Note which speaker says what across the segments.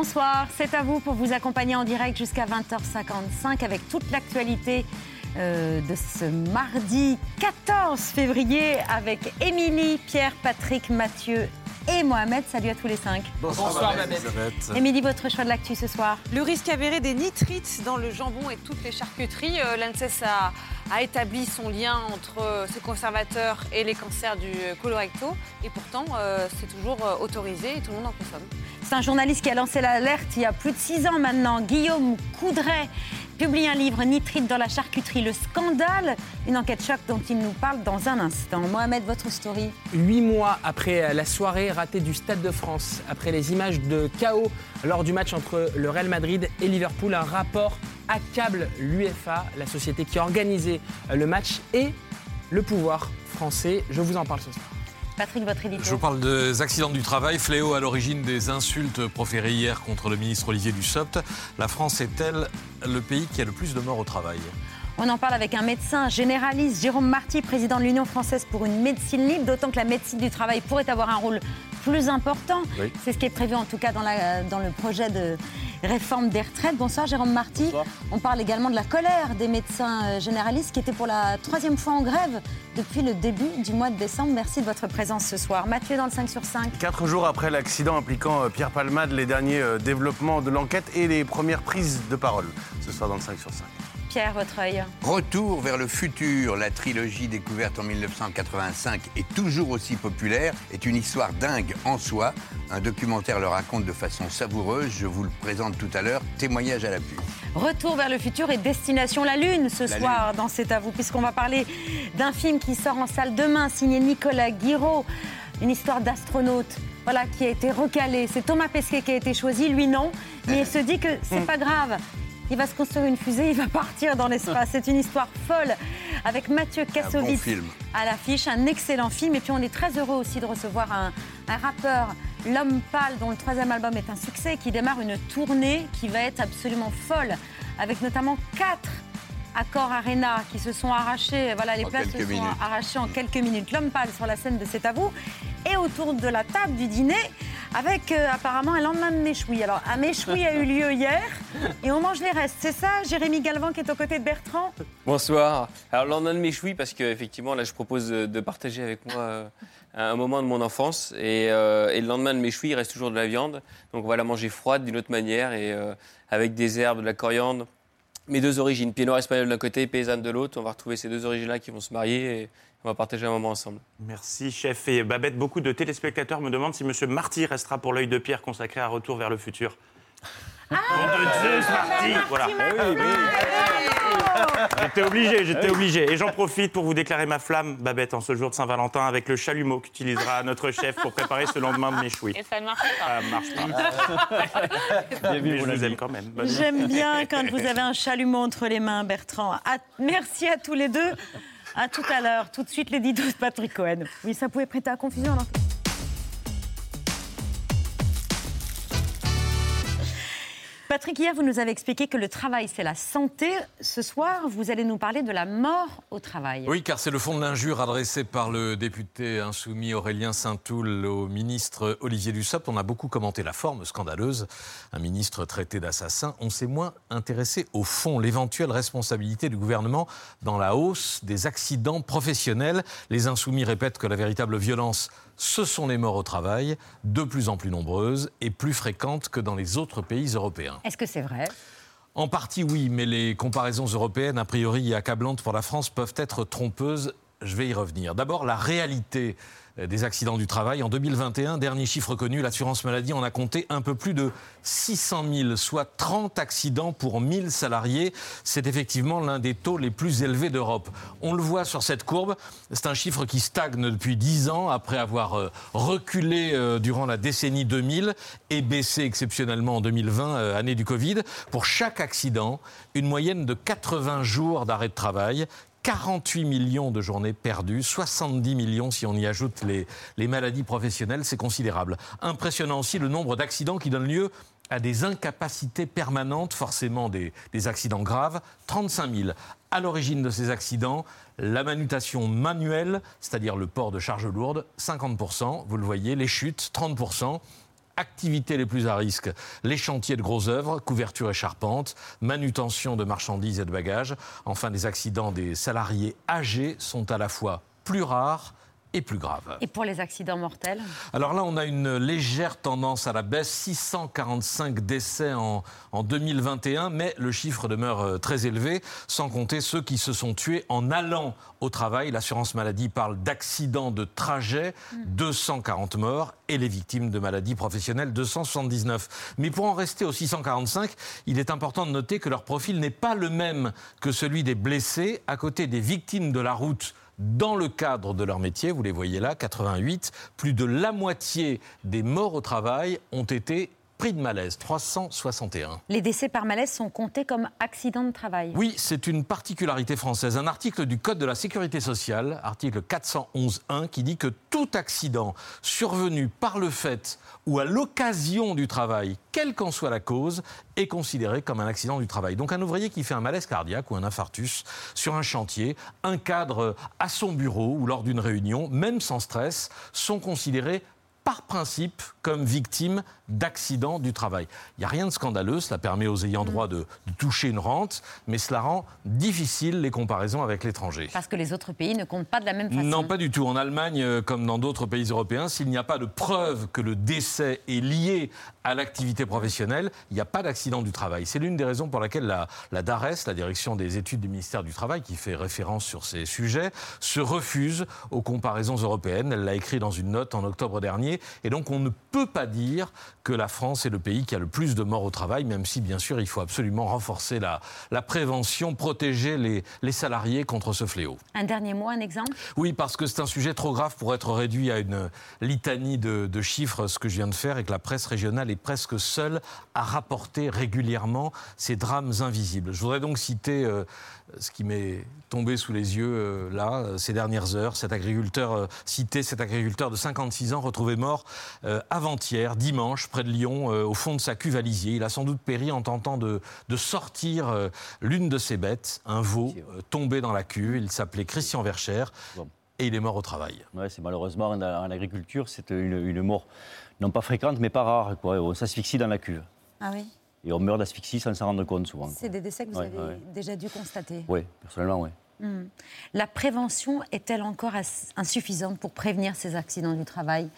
Speaker 1: Bonsoir, c'est à vous pour vous accompagner en direct jusqu'à 20h55 avec toute l'actualité euh, de ce mardi 14 février avec Émilie, Pierre, Patrick, Mathieu et Mohamed. Salut à tous les cinq.
Speaker 2: Bonsoir, Mohamed.
Speaker 1: Émilie, votre choix de l'actu ce soir
Speaker 3: Le risque avéré des nitrites dans le jambon et toutes les charcuteries. Euh, L'ANSES a, a établi son lien entre euh, ces conservateurs et les cancers du colorecto. Et pourtant, euh, c'est toujours euh, autorisé et tout le monde en consomme.
Speaker 1: C'est un journaliste qui a lancé l'alerte il y a plus de six ans maintenant. Guillaume Coudray publie un livre Nitrite dans la charcuterie, le scandale. Une enquête choc dont il nous parle dans un instant. Mohamed, votre story
Speaker 2: Huit mois après la soirée ratée du Stade de France, après les images de chaos lors du match entre le Real Madrid et Liverpool, un rapport accable l'UFA, la société qui a organisé le match, et le pouvoir français. Je vous en parle ce soir.
Speaker 1: Patrick, votre
Speaker 4: Je
Speaker 1: édito
Speaker 4: vous parle des accidents du travail, fléau à l'origine des insultes proférées hier contre le ministre Olivier Dussopt. La France est-elle le pays qui a le plus de morts au travail?
Speaker 1: On en parle avec un médecin généraliste, Jérôme Marty, président de l'Union française pour une médecine libre, d'autant que la médecine du travail pourrait avoir un rôle plus important.
Speaker 2: Oui.
Speaker 1: C'est ce qui est prévu en tout cas dans, la- dans le projet de réforme des retraites. Bonsoir Jérôme Marty.
Speaker 2: Bonsoir.
Speaker 1: On parle également de la colère des médecins euh, généralistes qui étaient pour la troisième fois en grève depuis le début du mois de décembre. Merci de votre présence ce soir. Mathieu dans le 5 sur 5.
Speaker 5: Quatre jours après l'accident impliquant euh, Pierre Palmade, les derniers euh, développements de l'enquête et les premières prises de parole ce soir dans le 5 sur 5.
Speaker 1: Pierre, votre œil.
Speaker 6: Retour vers le futur, la trilogie découverte en 1985 et toujours aussi populaire, est une histoire dingue en soi. Un documentaire le raconte de façon savoureuse, je vous le présente tout à l'heure, témoignage à l'appui.
Speaker 1: Retour vers le futur et destination la Lune ce
Speaker 6: La
Speaker 1: soir dans C'est à vous, puisqu'on va parler d'un film qui sort en salle demain, signé Nicolas Guiraud, une histoire d'astronaute. Voilà, qui a été recalé. C'est Thomas Pesquet qui a été choisi, lui non. Mais il se dit que c'est pas grave. Il va se construire une fusée, il va partir dans l'espace. C'est une histoire folle avec Mathieu Kassovitz à l'affiche, un excellent film. Et puis on est très heureux aussi de recevoir un, un rappeur, L'Homme Pâle, dont le troisième album est un succès, et qui démarre une tournée qui va être absolument folle, avec notamment quatre accords Arena qui se sont arrachés. Voilà, les
Speaker 6: En
Speaker 1: places se sont
Speaker 6: minutes.
Speaker 1: arrachées en quelques minutes. L'Homme Pâle sur la scène de C'est à vous. Et autour de la table du dîner, avec euh, apparemment un lendemain de méchoui. Alors, un méchoui a eu lieu hier, et on mange les restes. C'est ça, Jérémy Galvan qui est aux côtés de Bertrand?
Speaker 7: Bonsoir. Alors, le lendemain de mes chouilles, parce qu'effectivement, là, je propose de partager avec moi euh, un moment de mon enfance. Et, euh, et le lendemain de mes chouilles, il reste toujours de la viande. Donc, on va la manger froide d'une autre manière et euh, avec des herbes, de la coriandre. Mes deux origines, pied noir espagnol d'un côté, paysanne de l'autre. On va retrouver ces deux origines-là qui vont se marier et on va partager un moment ensemble.
Speaker 5: Merci, chef. Et Babette, beaucoup de téléspectateurs me demandent si M. Marty restera pour l'œil de pierre consacré à Retour vers le futur. Nom de Zeus, Marty Voilà. J'étais obligé, j'étais obligé. Et j'en profite pour vous déclarer ma flamme, Babette, en ce jour de Saint-Valentin, avec le chalumeau qu'utilisera notre chef pour préparer ce lendemain de méchoui.
Speaker 3: Et ça ne marche pas.
Speaker 5: Ça marche pas. Mais je vous aime quand même.
Speaker 1: J'aime bien quand vous avez un chalumeau entre les mains, Bertrand. À- merci à tous les deux. À tout à l'heure. Tout de suite, les ditos de Patrick Cohen. Oui, ça pouvait prêter à confusion. alors. Patrick, hier, vous nous avez expliqué que le travail, c'est la santé. Ce soir, vous allez nous parler de la mort au travail.
Speaker 4: Oui, car c'est le fond de l'injure adressée par le député insoumis Aurélien Saint-Toul au ministre Olivier Dussopt. On a beaucoup commenté la forme scandaleuse, un ministre traité d'assassin. On s'est moins intéressé au fond, l'éventuelle responsabilité du gouvernement dans la hausse des accidents professionnels. Les insoumis répètent que la véritable violence, ce sont les morts au travail, de plus en plus nombreuses et plus fréquentes que dans les autres pays européens.
Speaker 1: Est-ce que c'est vrai?
Speaker 4: En partie, oui, mais les comparaisons européennes, a priori accablantes pour la France, peuvent être trompeuses Je vais y revenir. D'abord, la réalité des accidents du travail. En 2021, dernier chiffre connu, l'assurance maladie en a compté un peu plus de 600 000, soit 30 accidents pour 1000 salariés. C'est effectivement l'un des taux les plus élevés d'Europe. On le voit sur cette courbe, c'est un chiffre qui stagne depuis 10 ans après avoir euh, reculé euh, durant la décennie 2000 et baissé exceptionnellement en 2020, année du Covid. Pour chaque accident, une moyenne de 80 jours d'arrêt de travail, 48 millions de journées perdues, 70 millions si on y ajoute les, maladies professionnelles, c'est considérable. Impressionnant aussi le nombre d'accidents qui donnent lieu à des incapacités permanentes, forcément des, des accidents graves, 35 000. À l'origine de ces accidents, la manutention manuelle, c'est-à-dire le port de charges lourdes, 50%, vous le voyez, les chutes, 30% activités les plus à risque, les chantiers de gros œuvres, couverture et charpente, manutention de marchandises et de bagages. Enfin, les accidents des salariés âgés sont à la fois plus rares et plus grave.
Speaker 1: Et pour les accidents mortels
Speaker 4: Alors là, on a une légère tendance à la baisse, 645 décès en, en 2021, mais le chiffre demeure euh, très élevé, sans compter ceux qui se sont tués en allant au travail. L'assurance maladie parle d'accidents de trajet, 240 morts, et les victimes de maladies professionnelles, 279. Mais pour en rester aux 645, il est important de noter que leur profil n'est pas le même que celui des blessés. À côté des victimes de la route, dans le cadre de leur métier, vous les voyez là, 88, plus de la moitié des morts au travail ont été pris de malaise, 361.
Speaker 1: Les décès par malaise sont comptés comme accidents de travail.
Speaker 4: Oui, c'est une particularité française. Un article du Code de la sécurité sociale, article 411.1, qui dit que tout accident survenu par le fait ou à l'occasion du travail, quelle qu'en soit la cause, est considéré comme un accident du travail. Donc un ouvrier qui fait un malaise cardiaque ou un infarctus sur un chantier, un cadre à son bureau ou lors d'une réunion, même sans stress, sont considérés par principe comme victimes d'accidents du travail. Il n'y a rien de scandaleux, cela permet aux ayants droit de, de toucher une rente, mais cela rend difficile les comparaisons avec l'étranger.
Speaker 1: Parce que les autres pays ne comptent pas de la même façon.
Speaker 4: Non, pas du tout. En Allemagne, euh, comme dans d'autres pays européens, s'il n'y a pas de preuve que le décès est lié à l'activité professionnelle, il n'y a pas d'accident du travail. C'est l'une des raisons pour laquelle la, la DARES, la direction des études du ministère du Travail, qui fait référence sur ces sujets, se refuse aux comparaisons européennes. Elle l'a écrit dans une note en octobre dernier. Et donc, on ne peut pas dire que la France est le pays qui a le plus de morts au travail, même si, bien sûr, il faut absolument renforcer la, la prévention, protéger les, les salariés contre ce fléau.
Speaker 1: Un dernier mot, un exemple?
Speaker 4: Oui, parce que c'est un sujet trop grave pour être réduit à une litanie de, de, chiffres, ce que je viens de faire, et que la presse régionale est presque seule à rapporter régulièrement ces drames invisibles. Je voudrais donc citer euh, ce qui m'est tombé sous les yeux euh, là, euh, ces dernières heures. Cet agriculteur, euh, cité cet agriculteur de 56 ans, retrouvé mort euh, avant-hier, dimanche, près de Lyon, euh, au fond de sa cuve à lisier. Il a sans doute péri en tentant de, de sortir euh, l'une de ses bêtes, un veau, euh, tombé dans la cuve. Il s'appelait Christian Vercher. Et il est mort au travail.
Speaker 8: Ouais, c'est malheureusement en, en agriculture, c'est une, une mort non pas fréquente, mais pas rare. Quoi. On s'asphyxie dans la cuve.
Speaker 1: Ah oui
Speaker 8: Et on meurt d'asphyxie sans s'en rendre compte souvent.
Speaker 1: C'est des décès que vous
Speaker 8: Ouais,
Speaker 1: avez
Speaker 8: ouais.
Speaker 1: déjà dû constater.
Speaker 8: Oui, personnellement, oui.
Speaker 1: Hmm. La prévention est-elle encore insuffisante pour prévenir ces accidents du travail?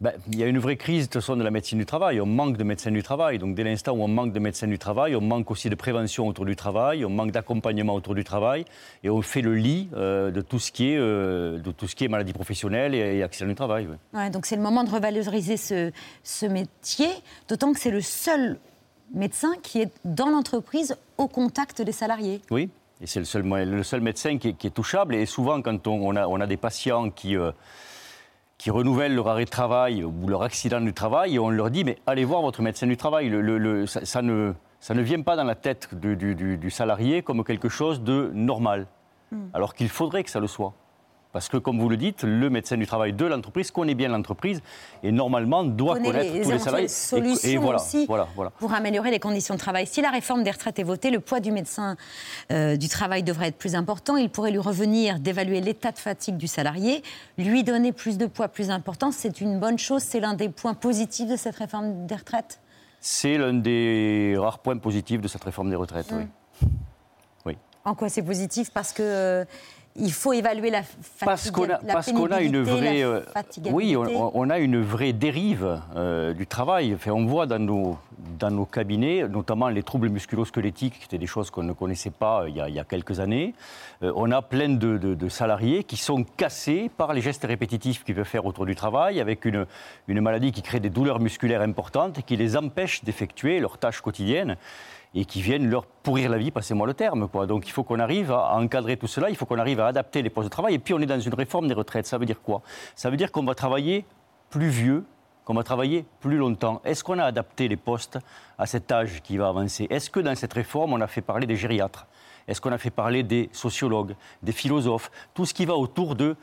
Speaker 8: Ben, il y a une vraie crise de, toute façon, de la médecine du travail. On manque de médecins du travail. Donc, dès l'instant où on manque de médecins du travail, on manque aussi de prévention autour du travail, on manque d'accompagnement autour du travail, et on fait le lit euh, de, tout ce qui est, euh, de tout ce qui est maladie professionnelle et, et accident du travail.
Speaker 1: Ouais, Donc c'est le moment de revaloriser ce, ce métier, d'autant que c'est le seul médecin qui est dans l'entreprise au contact des salariés.
Speaker 8: Oui, et c'est le seul, moyen- le seul médecin qui est, qui est touchable. Et souvent, quand on, on a, on a des patients qui, euh, qui renouvellent leur arrêt de travail ou leur accident du travail, on leur dit mais allez voir votre médecin du travail. Le- le- le- ça, ça ne, ça ne vient pas dans la tête du, du- du- du salarié comme quelque chose de normal, alors qu'il faudrait que ça le soit. Parce que, comme vous le dites, le médecin du travail de l'entreprise connaît bien l'entreprise et normalement doit
Speaker 1: Connaît
Speaker 8: connaître
Speaker 1: les
Speaker 8: tous les salariés. Et-
Speaker 1: solutions
Speaker 8: et, voilà,
Speaker 1: aussi.
Speaker 8: voilà, voilà.
Speaker 1: Pour améliorer les conditions de travail. Si la réforme des retraites est votée, le poids du médecin euh, du travail devrait être plus important. Il pourrait lui revenir d'évaluer l'état de fatigue du salarié, lui donner plus de poids plus important. C'est une bonne chose, c'est l'un des points positifs de cette réforme des retraites?
Speaker 8: C'est l'un des rares points positifs de cette réforme des retraites. oui.
Speaker 1: En quoi c'est positif? Parce que euh, il faut évaluer la
Speaker 8: parce qu'on a, parce qu'on a une vraie, euh, oui, on, on, a une vraie dérive euh, du travail. Enfin, on voit dans nos, dans nos cabinets, notamment les troubles musculo-squelettiques, qui étaient des choses qu'on ne connaissait pas euh, il y a, il y a quelques années. on a plein de, de, de, salariés qui sont cassés par les gestes répétitifs qu'ils peuvent faire autour du travail, avec une, une maladie qui crée des douleurs musculaires importantes et qui les empêche d'effectuer leurs tâches quotidiennes et qui viennent leur pourrir la vie, passez-moi le terme. Quoi. Donc il faut qu'on arrive à encadrer tout cela, il faut qu'on arrive à adapter les postes de travail. Et puis on est dans une réforme des retraites. Ça veut dire quoi? Ça veut dire qu'on va travailler plus vieux, qu'on va travailler plus longtemps. Est-ce qu'on a adapté les postes à cet âge qui va avancer? Est-ce que dans cette réforme, on a fait parler des gériatres? Est-ce qu'on a fait parler des sociologues, des philosophes? Tout ce qui va autour de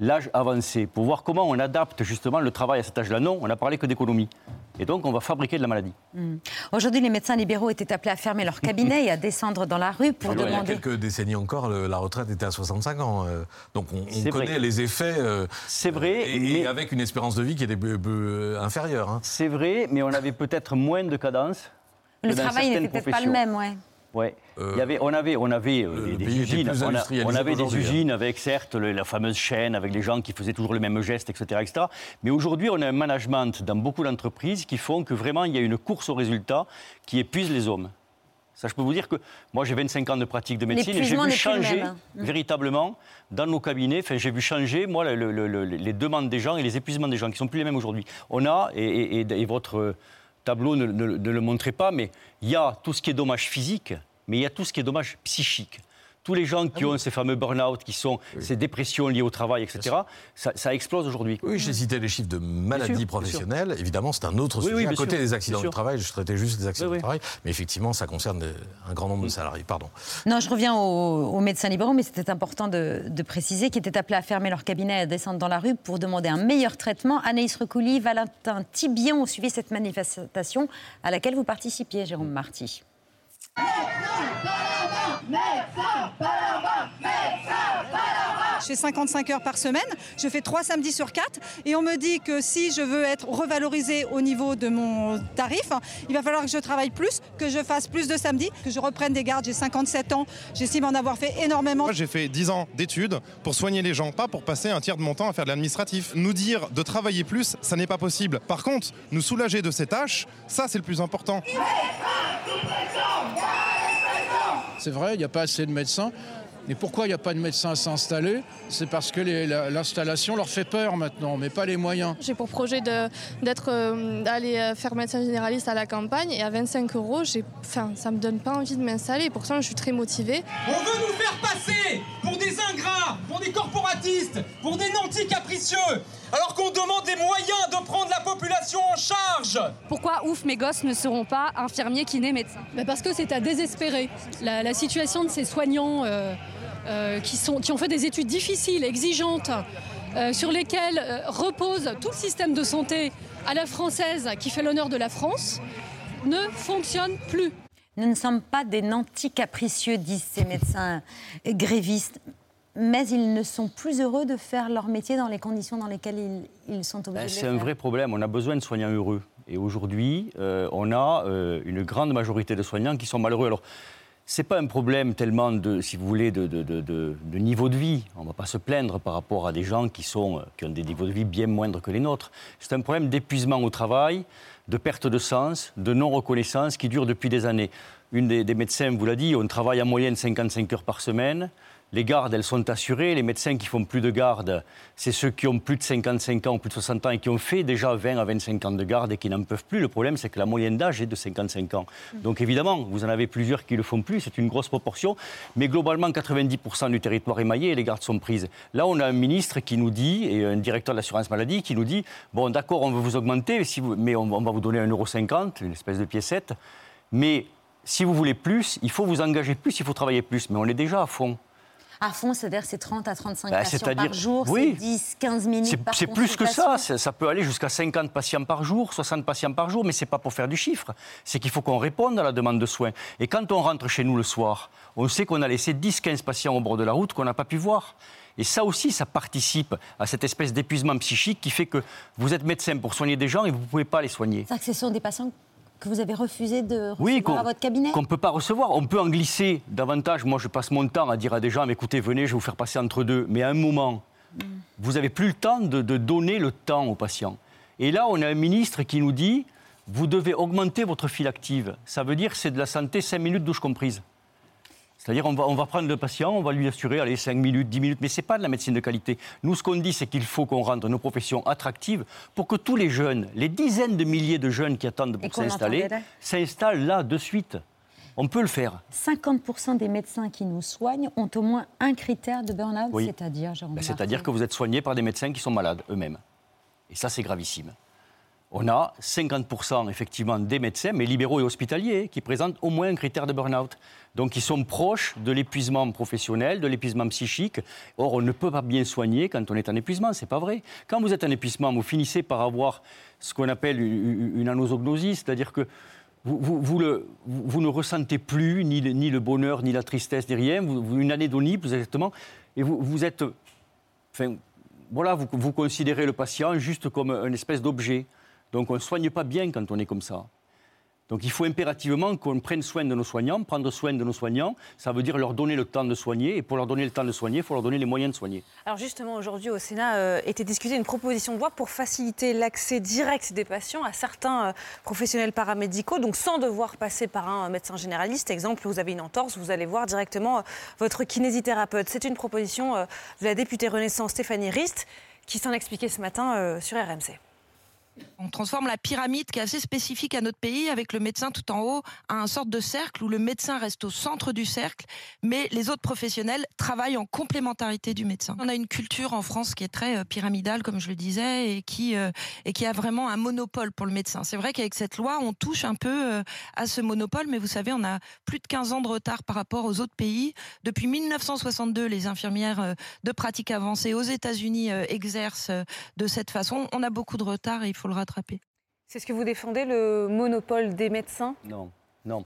Speaker 8: l'âge avancé, pour voir comment on adapte justement le travail à cet âge-là. Non, on n'a parlé que d'économie. Et donc, on va fabriquer de la maladie.
Speaker 1: Hmm. Aujourd'hui, les médecins libéraux étaient appelés à fermer leur cabinet et à descendre dans la rue pour demander. Il y a
Speaker 4: quelques décennies encore, la retraite était à 65 ans. Euh. donc, on, connaît les effets. Euh,
Speaker 8: c'est vrai.
Speaker 4: Et, mais... avec une espérance de vie qui était peu, inférieure. Hein.
Speaker 8: C'est vrai, mais on avait peut-être moins de cadence.
Speaker 1: Le travail n'était peut-être pas le même, ouais.
Speaker 8: Ouais. Euh, Il y avait, on avait, on avait euh, des usines. On, avait des hein. usines avec certes la fameuse chaîne, avec les gens qui faisaient toujours le même geste, etc., etc. Mais aujourd'hui, on a un management dans beaucoup d'entreprises qui font que vraiment il y a une course au résultat qui épuise les hommes. Ça, je peux vous dire que moi, j'ai 25 ans de pratique de médecine et j'ai vu changer hein. véritablement dans nos cabinets. Enfin, j'ai vu changer moi les demandes des gens et les épuisements des gens qui sont plus les mêmes aujourd'hui. On a et, et votre tableau ne, le montrait pas, mais il y a tout ce qui est dommage physique, mais il y a tout ce qui est dommage psychique tous les gens qui ah ont ces fameux burn-out, qui sont ces dépressions liées au travail, etc., ça, explose aujourd'hui.
Speaker 4: Oui, j'ai cité les chiffres de maladies professionnelles. Évidemment, c'est un autre sujet. à côté des accidents du travail, je traitais juste des accidents du travail. Mais effectivement, ça concerne un grand nombre de salariés. Pardon.
Speaker 1: Non, je reviens aux, médecins libéraux, mais c'était important de, préciser qu'ils étaient appelés à fermer leur cabinet et à descendre dans la rue pour demander un meilleur traitement. Anaïs Recouli, Valentin Tibion ont suivi cette manifestation à laquelle vous participiez, Jérôme Marty.
Speaker 9: Je fais 55 heures par semaine, je fais 3 samedis sur 4 et on me dit que si je veux être revalorisé au niveau de mon tarif, il va falloir que je travaille plus, que je fasse plus de samedis, que je reprenne des gardes. J'ai 57 ans, j'estime en avoir fait énormément.
Speaker 10: Moi, j'ai fait 10 ans d'études pour soigner les gens, pas pour passer un tiers de mon temps à faire de l'administratif. Nous dire de travailler plus, ça n'est pas possible. Par contre, nous soulager de ces tâches, ça c'est le plus important.
Speaker 11: C'est vrai, il n'y a pas assez de médecins. Et pourquoi il n'y a pas de médecins à s'installer? C'est parce que l'installation leur fait peur maintenant, mais pas les moyens.
Speaker 12: J'ai pour projet d'être, euh, d'aller euh, faire médecin généraliste à la campagne et à 25 euros, enfin, ça ne me donne pas envie de m'installer. Pourtant, je suis très motivée.
Speaker 13: On veut nous faire passer pour des ingrats, pour des corporatistes, pour des nantis capricieux, alors qu'on demande des moyens de prendre la population en charge.
Speaker 14: Pourquoi, ouf, mes gosses ne seront pas infirmiers, kinés, médecins?
Speaker 15: Bah Parce que c'est à désespérer. La, situation de ces soignants... Euh, euh, qui, sont, qui ont fait des études difficiles, exigeantes, euh, sur lesquelles euh, repose tout le système de santé à la française qui fait l'honneur de la France, ne fonctionne plus.
Speaker 1: Nous ne sommes pas des nantis capricieux, disent ces médecins grévistes, mais ils ne sont plus heureux de faire leur métier dans les conditions dans lesquelles ils, ils sont obligés. Ben,
Speaker 8: c'est un vrai problème. On a besoin de soignants heureux. Et aujourd'hui, on a une grande majorité de soignants qui sont malheureux. Alors, c'est pas un problème tellement de, si vous voulez, de, de, niveau de vie. On ne va pas se plaindre par rapport à des gens qui, sont, qui ont des niveaux de vie bien moindres que les nôtres. C'est un problème d'épuisement au travail, de perte de sens, de non-reconnaissance qui dure depuis des années. Une des, des médecins vous l'a dit, on travaille en moyenne 55 heures par semaine. Les gardes, elles sont assurées. Les médecins qui font plus de garde, c'est ceux qui ont plus de 55 ans ou plus de 60 ans et qui ont fait déjà 20 à 25 ans de garde et qui n'en peuvent plus. Le problème, c'est que la moyenne d'âge est de 55 ans. Mm. Donc évidemment, vous en avez plusieurs qui ne le font plus. C'est une grosse proportion. Mais globalement, 90% du territoire est maillé et les gardes sont prises. Là, on a un ministre qui nous dit, et un directeur de l'assurance maladie qui nous dit, bon d'accord, on veut vous augmenter, mais on, va vous donner 1,50€, une espèce de piécette. Mais si vous voulez plus, il faut vous engager plus, il faut travailler plus. Mais on est déjà à fond
Speaker 1: à fond, c'est-à-dire c'est 30 à 35 bah, patients par jour, c'est 10, 15 minutes par
Speaker 8: C'est plus que ça, ça peut aller jusqu'à 50 patients par jour, 60 patients par jour, mais ce n'est pas pour faire du chiffre, c'est qu'il faut qu'on réponde à la demande de soins. Et quand on rentre chez nous le soir, on sait qu'on a laissé 10, 15 patients au bord de la route qu'on n'a pas pu voir. Et ça aussi, ça participe à cette espèce d'épuisement psychique qui fait que vous êtes médecin pour soigner des gens et vous ne pouvez pas les soigner.
Speaker 1: C'est que ce sont des patients que vous avez refusé de recevoir
Speaker 8: Oui,
Speaker 1: à votre cabinet
Speaker 8: qu'on ne peut pas recevoir. On peut en glisser davantage. Moi, je passe mon temps à dire à des gens, écoutez, venez, je vais vous faire passer entre deux. Mais à un moment, vous n'avez plus le temps de, de donner le temps aux patients. Et là, on a un ministre qui nous dit, vous devez augmenter votre file active. Ça veut dire c'est de la santé 5 minutes douche comprise. C'est-à-dire on va, on va prendre le patient, on va lui assurer allez, 5 minutes, 10 minutes, mais ce n'est pas de la médecine de qualité. Nous, ce qu'on dit, c'est qu'il faut qu'on rende nos professions attractives pour que tous les jeunes, les dizaines de milliers de jeunes qui attendent pour s'installer, s'installent là de suite. On peut le faire.
Speaker 1: 50% des médecins qui nous soignent ont au moins un critère de burn-out,
Speaker 8: Oui.
Speaker 1: c'est-à-dire, Jérôme
Speaker 8: Ben, C'est-à-dire que vous êtes soigné par des médecins qui sont malades eux-mêmes. Et ça, c'est gravissime. On a 50% effectivement des médecins, mais libéraux et hospitaliers, qui présentent au moins un critère de burn-out. Donc ils sont proches de l'épuisement professionnel, de l'épuisement psychique. Or, on ne peut pas bien soigner quand on est en épuisement, c'est pas vrai. Quand vous êtes en épuisement, vous finissez par avoir ce qu'on appelle une anosognosie, c'est-à-dire que vous, ne ressentez plus ni le, bonheur, ni la tristesse, ni rien. Une anédonie, plus exactement. Et vous, êtes. Enfin, voilà, vous, vous considérez le patient juste comme une espèce d'objet. Donc on ne soigne pas bien quand on est comme ça. Donc il faut impérativement qu'on prenne soin de nos soignants. Prendre soin de nos soignants, ça veut dire leur donner le temps de soigner. Et pour leur donner le temps de soigner, il faut leur donner les moyens de soigner.
Speaker 3: Alors justement, aujourd'hui au Sénat euh, était discutée une proposition de loi pour faciliter l'accès direct des patients à certains euh, professionnels paramédicaux, donc sans devoir passer par un médecin généraliste. Exemple, vous avez une entorse, vous allez voir directement euh, votre kinésithérapeute. C'est une proposition euh, de la députée Renaissance Stéphanie Rist qui s'en expliquait ce matin euh, sur RMC.
Speaker 16: On transforme la pyramide qui est assez spécifique à notre pays avec le médecin tout en haut à un sorte de cercle où le médecin reste au centre du cercle, mais les autres professionnels travaillent en complémentarité du médecin. On a une culture en France qui est très euh, pyramidale, comme je le disais, et qui, euh, et qui a vraiment un monopole pour le médecin. C'est vrai qu'avec cette loi, on touche un peu euh, à ce monopole, mais vous savez, on a plus de 15 ans de retard par rapport aux autres pays. Depuis 1962, les infirmières de pratique avancée aux États-Unis exercent de cette façon. On a beaucoup de retard et il faut le rattraper.
Speaker 3: C'est ce que vous défendez, le monopole des médecins?
Speaker 8: Non, non.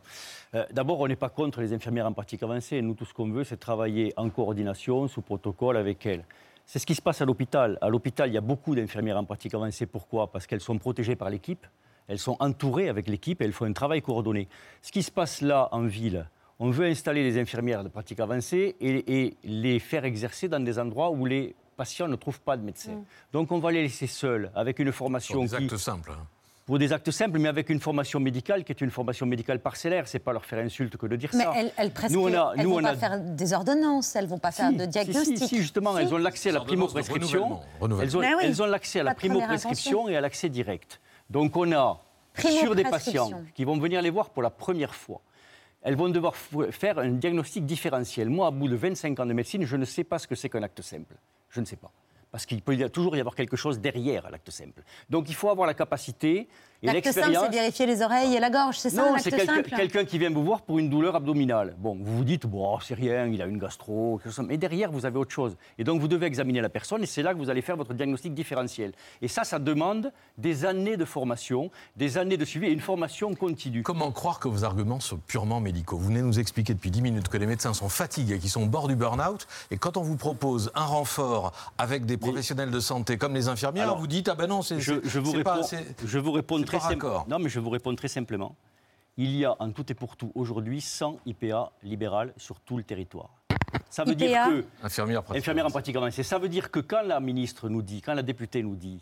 Speaker 8: Euh, D'abord, on n'est pas contre les infirmières en pratique avancée. Nous, tout ce qu'on veut, c'est travailler en coordination, sous protocole avec elles. C'est ce qui se passe à l'hôpital. À l'hôpital, il y a beaucoup d'infirmières en pratique avancée. Pourquoi? Parce qu'elles sont protégées par l'équipe, elles sont entourées avec l'équipe et elles font un travail coordonné. Ce qui se passe là, en ville, on veut installer les infirmières de pratique avancée et, et les faire exercer dans des endroits où les patients ne trouvent pas de médecin.
Speaker 4: Mm.
Speaker 8: Donc on va les laisser seuls, avec une formation
Speaker 4: Pour des
Speaker 8: qui-
Speaker 4: actes simples. hein.
Speaker 8: pour des actes simples, mais avec une formation médicale qui est une formation médicale parcellaire. C'est pas leur faire insulte que de dire
Speaker 1: Mais
Speaker 8: ça.
Speaker 1: elles, elles presque,
Speaker 8: Nous, on a-
Speaker 1: elles
Speaker 8: nous,
Speaker 1: vont
Speaker 8: on
Speaker 1: pas
Speaker 8: a-
Speaker 1: faire des ordonnances, elles vont pas faire de diagnostic.
Speaker 8: Si, si, justement,
Speaker 1: Si.
Speaker 8: elles ont l'accès à la primo-prescription. Elles ont,
Speaker 1: oui,
Speaker 8: elles ont l'accès à la primo-prescription et à l'accès direct. Donc on a sur des patients qui vont venir les voir pour la première fois. Elles vont devoir faire un diagnostic différentiel. Moi, à bout de 25 ans de médecine, je ne sais pas ce que c'est qu'un acte simple. Je ne sais pas. Parce qu'il peut toujours y avoir quelque chose derrière l'acte simple. Donc il faut avoir la capacité
Speaker 1: L'acte simple,
Speaker 8: l'expérience.
Speaker 1: c'est vérifier les oreilles et la gorge, c'est ça
Speaker 8: Non, c'est quelqu'un qui vient vous voir pour une douleur abdominale. Bon, vous vous dites, bon, c'est rien, il a une gastro, quelque chose mais derrière, vous avez autre chose. Et donc, vous devez examiner la personne et c'est là que vous allez faire votre diagnostic différentiel. Et ça, ça demande des années de formation, des années de suivi et une formation continue.
Speaker 4: Comment croire que vos arguments sont purement médicaux? Vous venez nous expliquer depuis 10 minutes que les médecins sont fatigués, qu'ils sont au bord du burn-out, et quand on vous propose un renfort avec des professionnels de santé comme les infirmières,
Speaker 8: Alors,
Speaker 4: vous dites ah ben non, c'est
Speaker 8: je, je vous
Speaker 4: pas
Speaker 8: réponds,
Speaker 4: assez-
Speaker 8: je vous réponds très simplement. Non, mais je vous réponds très simplement. Il y a en tout et pour tout aujourd'hui 100 IPA libérales sur tout le territoire. Ça veut
Speaker 1: IPA?
Speaker 8: dire que
Speaker 4: Infirmière pratique
Speaker 8: infirmière en pratique avancée. Ça veut dire que quand la ministre nous dit, quand la députée nous dit,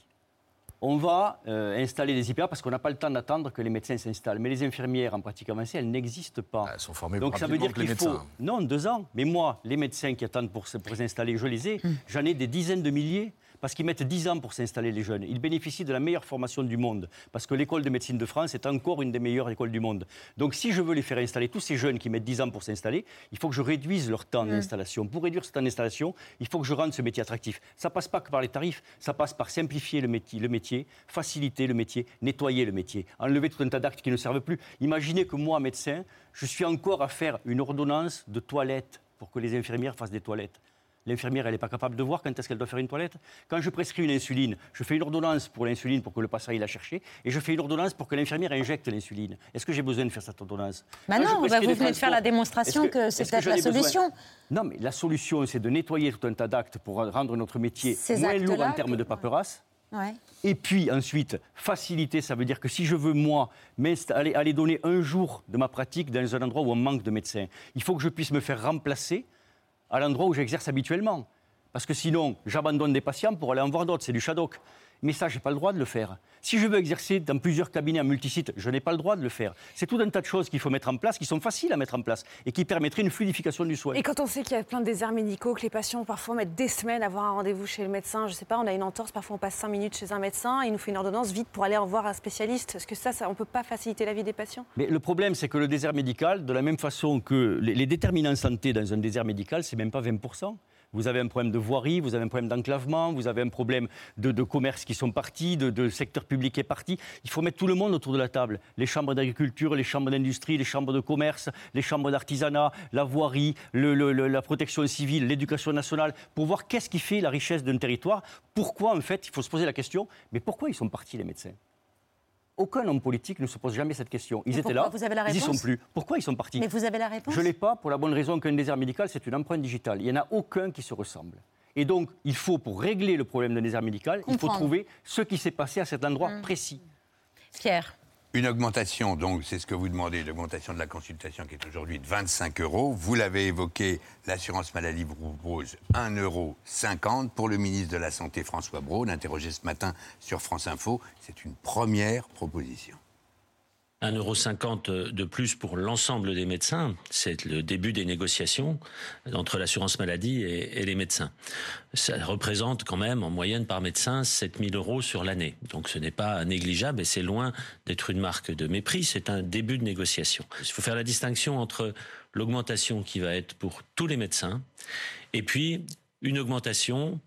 Speaker 8: on va euh, installer des IPA parce qu'on n'a pas le temps d'attendre que les médecins s'installent. Mais les infirmières en pratique avancée, elles n'existent pas.
Speaker 4: Elles sont formées
Speaker 8: Donc ça veut dire
Speaker 4: rapidement que les
Speaker 8: qu'il faut...
Speaker 4: médecins.
Speaker 8: Non, deux ans. Mais moi, les médecins qui attendent pour, s'installer, je les ai. J'en ai des dizaines de milliers. Parce qu'ils mettent 10 ans pour s'installer, les jeunes. Ils bénéficient de la meilleure formation du monde. Parce que l'école de médecine de France est encore une des meilleures écoles du monde. Donc, si je veux les faire installer, tous ces jeunes qui mettent 10 ans pour s'installer, il faut que je réduise leur temps d'installation. Pour réduire ce temps d'installation, il faut que je rende ce métier attractif. Ça passe pas que par les tarifs, ça passe par simplifier le métier, le métier faciliter le métier, nettoyer le métier, enlever tout un tas d'actes qui ne servent plus. Imaginez que moi, médecin, je suis encore à faire une ordonnance de toilette pour que les infirmières fassent des toilettes. L'infirmière, elle n'est pas capable de voir quand est-ce qu'elle doit faire une toilette. Quand je prescris une insuline, je fais une ordonnance pour l'insuline pour que le patient aille la chercher, et je fais une ordonnance pour que l'infirmière injecte l'insuline. Est-ce que j'ai besoin de faire cette ordonnance?
Speaker 1: Bah non, bah vous venez de faire la démonstration que c'est peut-être la solution.
Speaker 8: Non, mais la solution, c'est de nettoyer tout un tas d'actes pour rendre notre métier
Speaker 1: Ces
Speaker 8: moins lourd en termes de paperasse.
Speaker 1: Ouais.
Speaker 8: Et puis ensuite, faciliter, ça veut dire que si je veux, moi, aller donner un jour de ma pratique dans un endroit où on manque de médecins, il faut que je puisse me faire remplacer à l'endroit où j'exerce habituellement. Parce que sinon, j'abandonne des patients pour aller en voir d'autres, c'est du shadow. Mais ça, je n'ai pas le droit de le faire. Si je veux exercer dans plusieurs cabinets en multisite, je n'ai pas le droit de le faire. C'est tout un tas de choses qu'il faut mettre en place, qui sont faciles à mettre en place et qui permettraient une fluidification du soin.
Speaker 3: Et quand on sait qu'il y a plein de déserts médicaux, que les patients parfois mettent des semaines à avoir un rendez-vous chez le médecin, je sais pas, on a une entorse, parfois on passe 5 minutes chez un médecin, il nous fait une ordonnance vite pour aller en voir un spécialiste. Est-ce que ça, ça on peut pas faciliter la vie des patients?
Speaker 8: Mais le problème, c'est que le désert médical, de la même façon que les, les déterminants santé dans un désert médical, c'est même pas 20%. Vous avez un problème de voirie, vous avez un problème d'enclavement, vous avez un problème de, de commerces qui sont partis, de, de secteur public qui est parti. Il faut mettre tout le monde autour de la table. Les chambres d'agriculture, les chambres d'industrie, les chambres de commerce, les chambres d'artisanat, la voirie, la protection civile, l'éducation nationale, pour voir qu'est-ce qui fait la richesse d'un territoire. Pourquoi, en fait, il faut se poser la question, mais pourquoi ils sont partis, les médecins? Aucun homme politique ne se pose jamais cette question. Ils
Speaker 1: Mais
Speaker 8: étaient là,
Speaker 1: Vous avez la
Speaker 8: ils n'y sont plus. Pourquoi ils sont partis
Speaker 1: Mais vous avez la réponse
Speaker 8: Je ne l'ai pas pour la bonne raison qu'un désert médical, c'est une empreinte digitale. Il n'y en a aucun qui se ressemble. Et donc, il faut, pour régler le problème d'un désert médical, il faut trouver ce qui s'est passé à cet endroit
Speaker 1: Mm.
Speaker 8: précis.
Speaker 1: Pierre.
Speaker 6: Une augmentation, donc c'est ce que vous demandez, l'augmentation de la consultation qui est aujourd'hui de 25 euros. Vous l'avez évoqué, l'assurance maladie vous propose 1,50 euro. Pour le ministre de la Santé, François Braun, interrogé ce matin sur France Info, c'est une première proposition.
Speaker 17: 1,50€ de plus pour l'ensemble des médecins, c'est le début des négociations entre l'assurance maladie et, les médecins. Ça représente quand même en moyenne par médecin 7000 euros sur l'année. Donc ce n'est pas négligeable et c'est loin d'être une marque de mépris, c'est un début de négociation. Il faut faire la distinction entre l'augmentation qui va être pour tous les médecins et puis une augmentation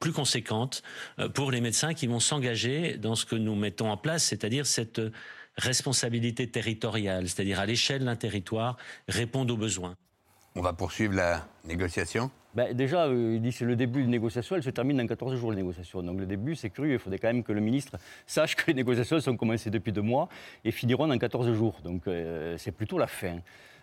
Speaker 17: plus conséquente euh, pour les médecins qui vont s'engager dans ce que nous mettons en place, c'est-à-dire cette responsabilité territoriale, c'est-à-dire à l'échelle d'un territoire, répondre aux besoins.
Speaker 6: On va poursuivre la négociation?
Speaker 8: Ben, déjà, euh, il dit que c'est le début de négociation, elle se termine dans 14 jours, les négociations. Donc le début, c'est curieux. Il faudrait quand même que le ministre sache que les négociations sont commencées depuis deux mois et finiront dans 14 jours. Donc euh, c'est plutôt la fin.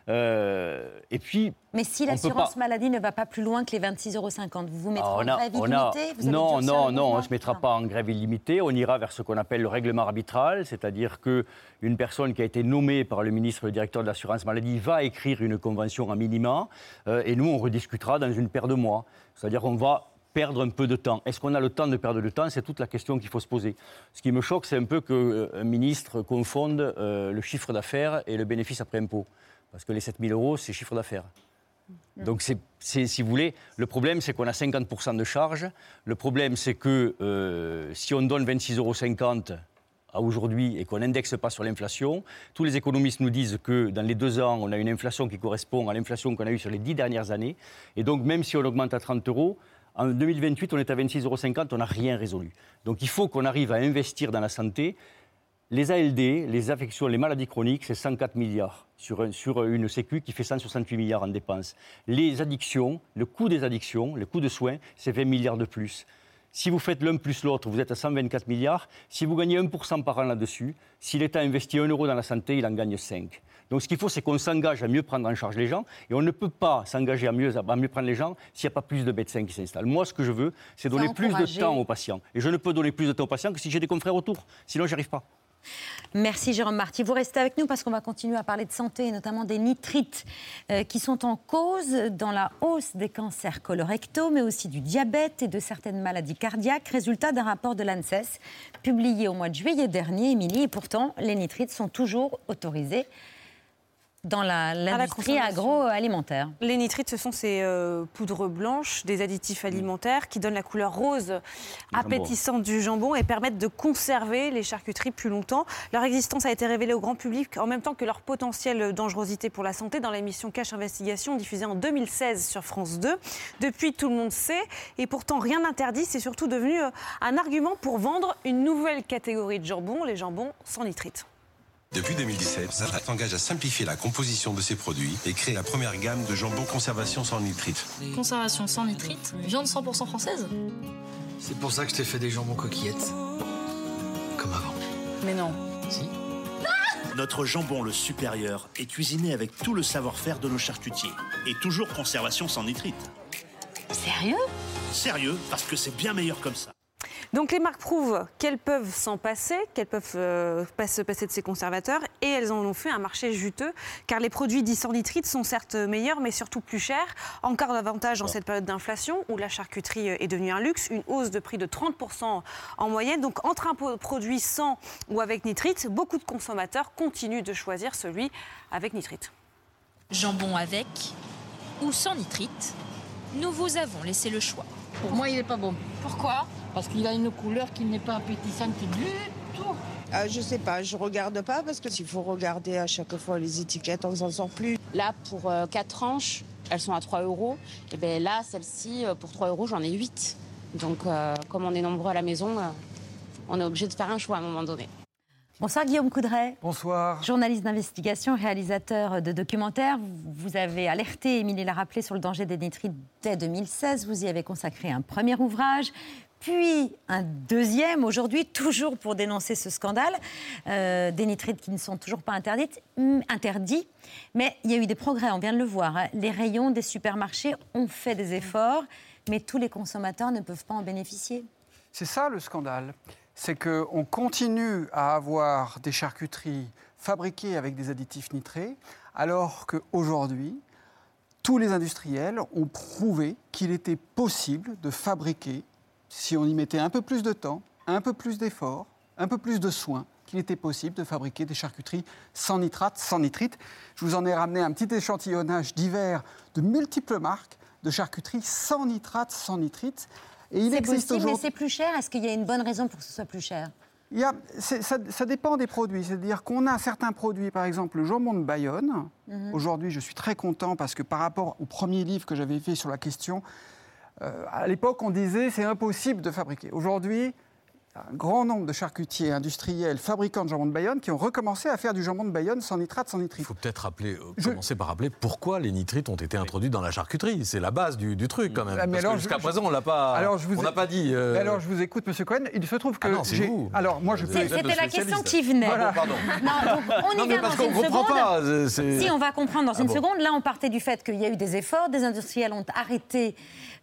Speaker 8: Euh, et puis.
Speaker 1: Mais si l'assurance
Speaker 8: pas-
Speaker 1: maladie ne va pas plus loin que les 26,50 euros, vous vous mettrez
Speaker 8: Ah,
Speaker 1: en grève
Speaker 8: a-
Speaker 1: illimitée
Speaker 8: non, non, non, on ne se mettra pas en grève illimitée. On ira vers ce qu'on appelle le règlement arbitral, c'est-à-dire qu'une personne qui a été nommée par le ministre, le directeur de l'assurance maladie, va écrire une convention à minima, euh, et nous, on rediscutera dans une paire de mois. C'est-à-dire qu'on va perdre un peu de temps. Est-ce qu'on a le temps de perdre du temps? C'est toute la question qu'il faut se poser. Ce qui me choque, c'est un peu qu'un ministre confonde euh, le chiffre d'affaires et le bénéfice après impôt. Parce que les 7000 euros, c'est chiffre d'affaires. Donc, c'est, c'est- si vous voulez, le problème, c'est qu'on a 50% de charges. Le problème, c'est que euh, si on donne 26,50 euros à aujourd'hui et qu'on n'indexe pas sur l'inflation, tous les économistes nous disent que dans les deux ans, on a une inflation qui correspond à l'inflation qu'on a eue sur les dix dernières années. Et donc, même si on augmente à 30 euros, en 2028, on est à 26,50 euros, on n'a rien résolu. Donc, il faut qu'on arrive à investir dans la santé. Les ALD, les affections, les maladies chroniques, c'est 104 milliards sur, un- sur une sécu qui fait 168 milliards en dépenses. Les addictions, le coût des addictions, le coût de soins, c'est 20 milliards de plus. Si vous faites l'un plus l'autre, vous êtes à 124 milliards. Si vous gagnez 1% par an là-dessus, si l'État investit 1 euro dans la santé, il en gagne 5. Donc ce qu'il faut, c'est qu'on s'engage à mieux prendre en charge les gens. Et on ne peut pas s'engager à mieux, à mieux prendre les gens s'il n'y a pas plus de médecins qui s'installent. Moi, ce que je veux, c'est donner plus de temps aux patients. Et je ne peux donner plus de temps aux patients que si j'ai des confrères autour. Sinon, j'y arrive pas.
Speaker 1: Merci Jérôme Marty. Vous restez avec nous parce qu'on va continuer à parler de santé et notamment des nitrites euh, qui sont en cause dans la hausse des cancers colorectaux, mais aussi du diabète et de certaines maladies cardiaques. Résultat d'un rapport de l'ANSES publié au mois de juillet dernier, Émilie. Et pourtant, les nitrites sont toujours autorisés dans la- l'industrie agroalimentaire.
Speaker 3: Les nitrites, ce sont ces euh, poudres blanches, des additifs alimentaires qui donnent la couleur rose appétissante du jambon et permettent de conserver les charcuteries plus longtemps. Leur existence a été révélée au grand public en même temps que leur potentielle dangerosité pour la santé dans l'émission Cache Investigation diffusée en 2016 sur France 2. Depuis, tout le monde sait et pourtant rien n'interdit. C'est surtout devenu euh, un argument pour vendre une nouvelle catégorie de jambon, les jambons sans nitrites.
Speaker 18: Depuis 2017, Zara s'engage à simplifier la composition de ses produits et créer la première gamme de jambon conservation sans nitrite.
Speaker 19: Conservation sans nitrite, viande 100% française
Speaker 20: C'est pour ça que je t'ai fait des jambons coquillettes. Comme avant.
Speaker 19: Mais non.
Speaker 20: Si
Speaker 21: Notre jambon le supérieur est cuisiné avec tout le savoir-faire de nos charcutiers. Et toujours conservation sans nitrite.
Speaker 19: Sérieux?
Speaker 21: Sérieux, parce que c'est bien meilleur comme ça.
Speaker 3: Donc les marques prouvent qu'elles peuvent s'en passer, qu'elles peuvent euh, pas se passer de ces conservateurs, et elles en ont fait un marché juteux, car les produits dits sans nitrite sont certes meilleurs, mais surtout plus chers. Encore davantage dans cette période d'inflation, où la charcuterie est devenue un luxe, une hausse de prix de 30% en moyenne. Donc entre un produit sans ou avec nitrite, beaucoup de consommateurs continuent de choisir celui avec nitrite.
Speaker 22: Jambon avec ou sans nitrite, nous vous avons laissé le choix.
Speaker 23: Pour moi, il n'est pas bon.
Speaker 22: Pourquoi
Speaker 23: Parce qu'il a une couleur qui n'est pas appétissante du tout.
Speaker 24: Euh, je sais pas, je regarde pas parce que s'il faut regarder à chaque fois les étiquettes, on s'en sort plus.
Speaker 25: Là, pour 4 tranches, elles sont à 3 euros. Et bien là, celle-ci, euh, pour 3 euros, j'en ai 8. Donc, euh, comme on est nombreux à la maison, euh, on est obligé de faire un choix à un moment donné.
Speaker 1: Bonsoir Guillaume Coudray.
Speaker 26: Bonsoir.
Speaker 1: Journaliste d'investigation, réalisateur de documentaires. Vous avez alerté, Émilie l'a rappelé, sur le danger des nitrites dès 2016. Vous y avez consacré un premier ouvrage, puis un deuxième aujourd'hui, toujours pour dénoncer ce scandale. Euh, des nitrites qui ne sont toujours pas interdites, hum, interdits. Mais il y a eu des progrès, on vient de le voir. hein. Les rayons des supermarchés ont fait des efforts, mais tous les consommateurs ne peuvent pas en bénéficier.
Speaker 26: C'est ça le scandale. C'est qu'on continue à avoir des charcuteries fabriquées avec des additifs nitrés, alors qu'aujourd'hui, tous les industriels ont prouvé qu'il était possible de fabriquer, si on y mettait un peu plus de temps, un peu plus d'efforts, un peu plus de soins, qu'il était possible de fabriquer des charcuteries sans nitrate, sans nitrite. Je vous en ai ramené un petit échantillonnage divers de multiples marques de charcuteries sans nitrate, sans nitrite. Et il
Speaker 1: C'est
Speaker 26: existe
Speaker 1: possible, mais c'est plus cher. Est-ce qu'il y a une bonne raison pour que ce soit plus cher
Speaker 26: Il y a- ça, ça dépend des produits. C'est-à-dire qu'on a certains produits, par exemple le jambon de Bayonne.
Speaker 1: Mhm.
Speaker 26: Aujourd'hui, je suis très content parce que par rapport au premier livre que j'avais fait sur la question, euh, à l'époque, on disait c'est impossible de fabriquer. Aujourd'hui, un grand nombre de charcutiers industriels, fabricants de jambon de Bayonne, qui ont recommencé à faire du jambon de Bayonne sans nitrate, sans nitrite.
Speaker 4: Il faut peut-être rappeler, euh, commencer par rappeler pourquoi les nitrites ont été introduits dans la charcuterie. C'est la base du, du truc quand même.
Speaker 26: Ah, mais
Speaker 4: Parce jusqu'à
Speaker 26: je-
Speaker 4: présent, on l'a pas.
Speaker 26: Alors, je vous
Speaker 4: on
Speaker 26: ai-
Speaker 4: n'a pas dit. euh,
Speaker 26: Alors, je vous écoute, Monsieur Cohen. Il se trouve que
Speaker 4: Ah non, c'est
Speaker 26: j'ai-
Speaker 4: vous.
Speaker 26: Alors, moi, je peux.
Speaker 1: C'est- C'était la question qui venait.
Speaker 26: Voilà.
Speaker 4: pardon.
Speaker 1: Non, donc on y
Speaker 4: Non,
Speaker 1: vient
Speaker 4: parce
Speaker 1: dans
Speaker 4: qu'on
Speaker 1: une
Speaker 4: comprend
Speaker 1: seconde.
Speaker 4: pas,
Speaker 1: Si, on va comprendre dans
Speaker 4: Ah
Speaker 1: une
Speaker 4: bon.
Speaker 1: seconde. Là, on partait du fait qu'il y a eu des efforts, des industriels ont arrêté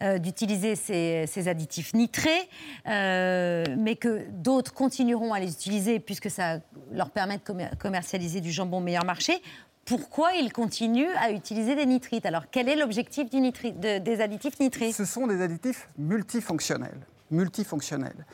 Speaker 1: euh, d'utiliser ces, ces additifs nitrés, euh, mais d'autres continueront à les utiliser puisque ça leur permet de commer- commercialiser du jambon meilleur marché. Pourquoi ils continuent à utiliser des nitrites? Alors, quel est l'objectif des additifs nitrés
Speaker 26: Ce sont des additifs multifonctionnels. multifonctionnels.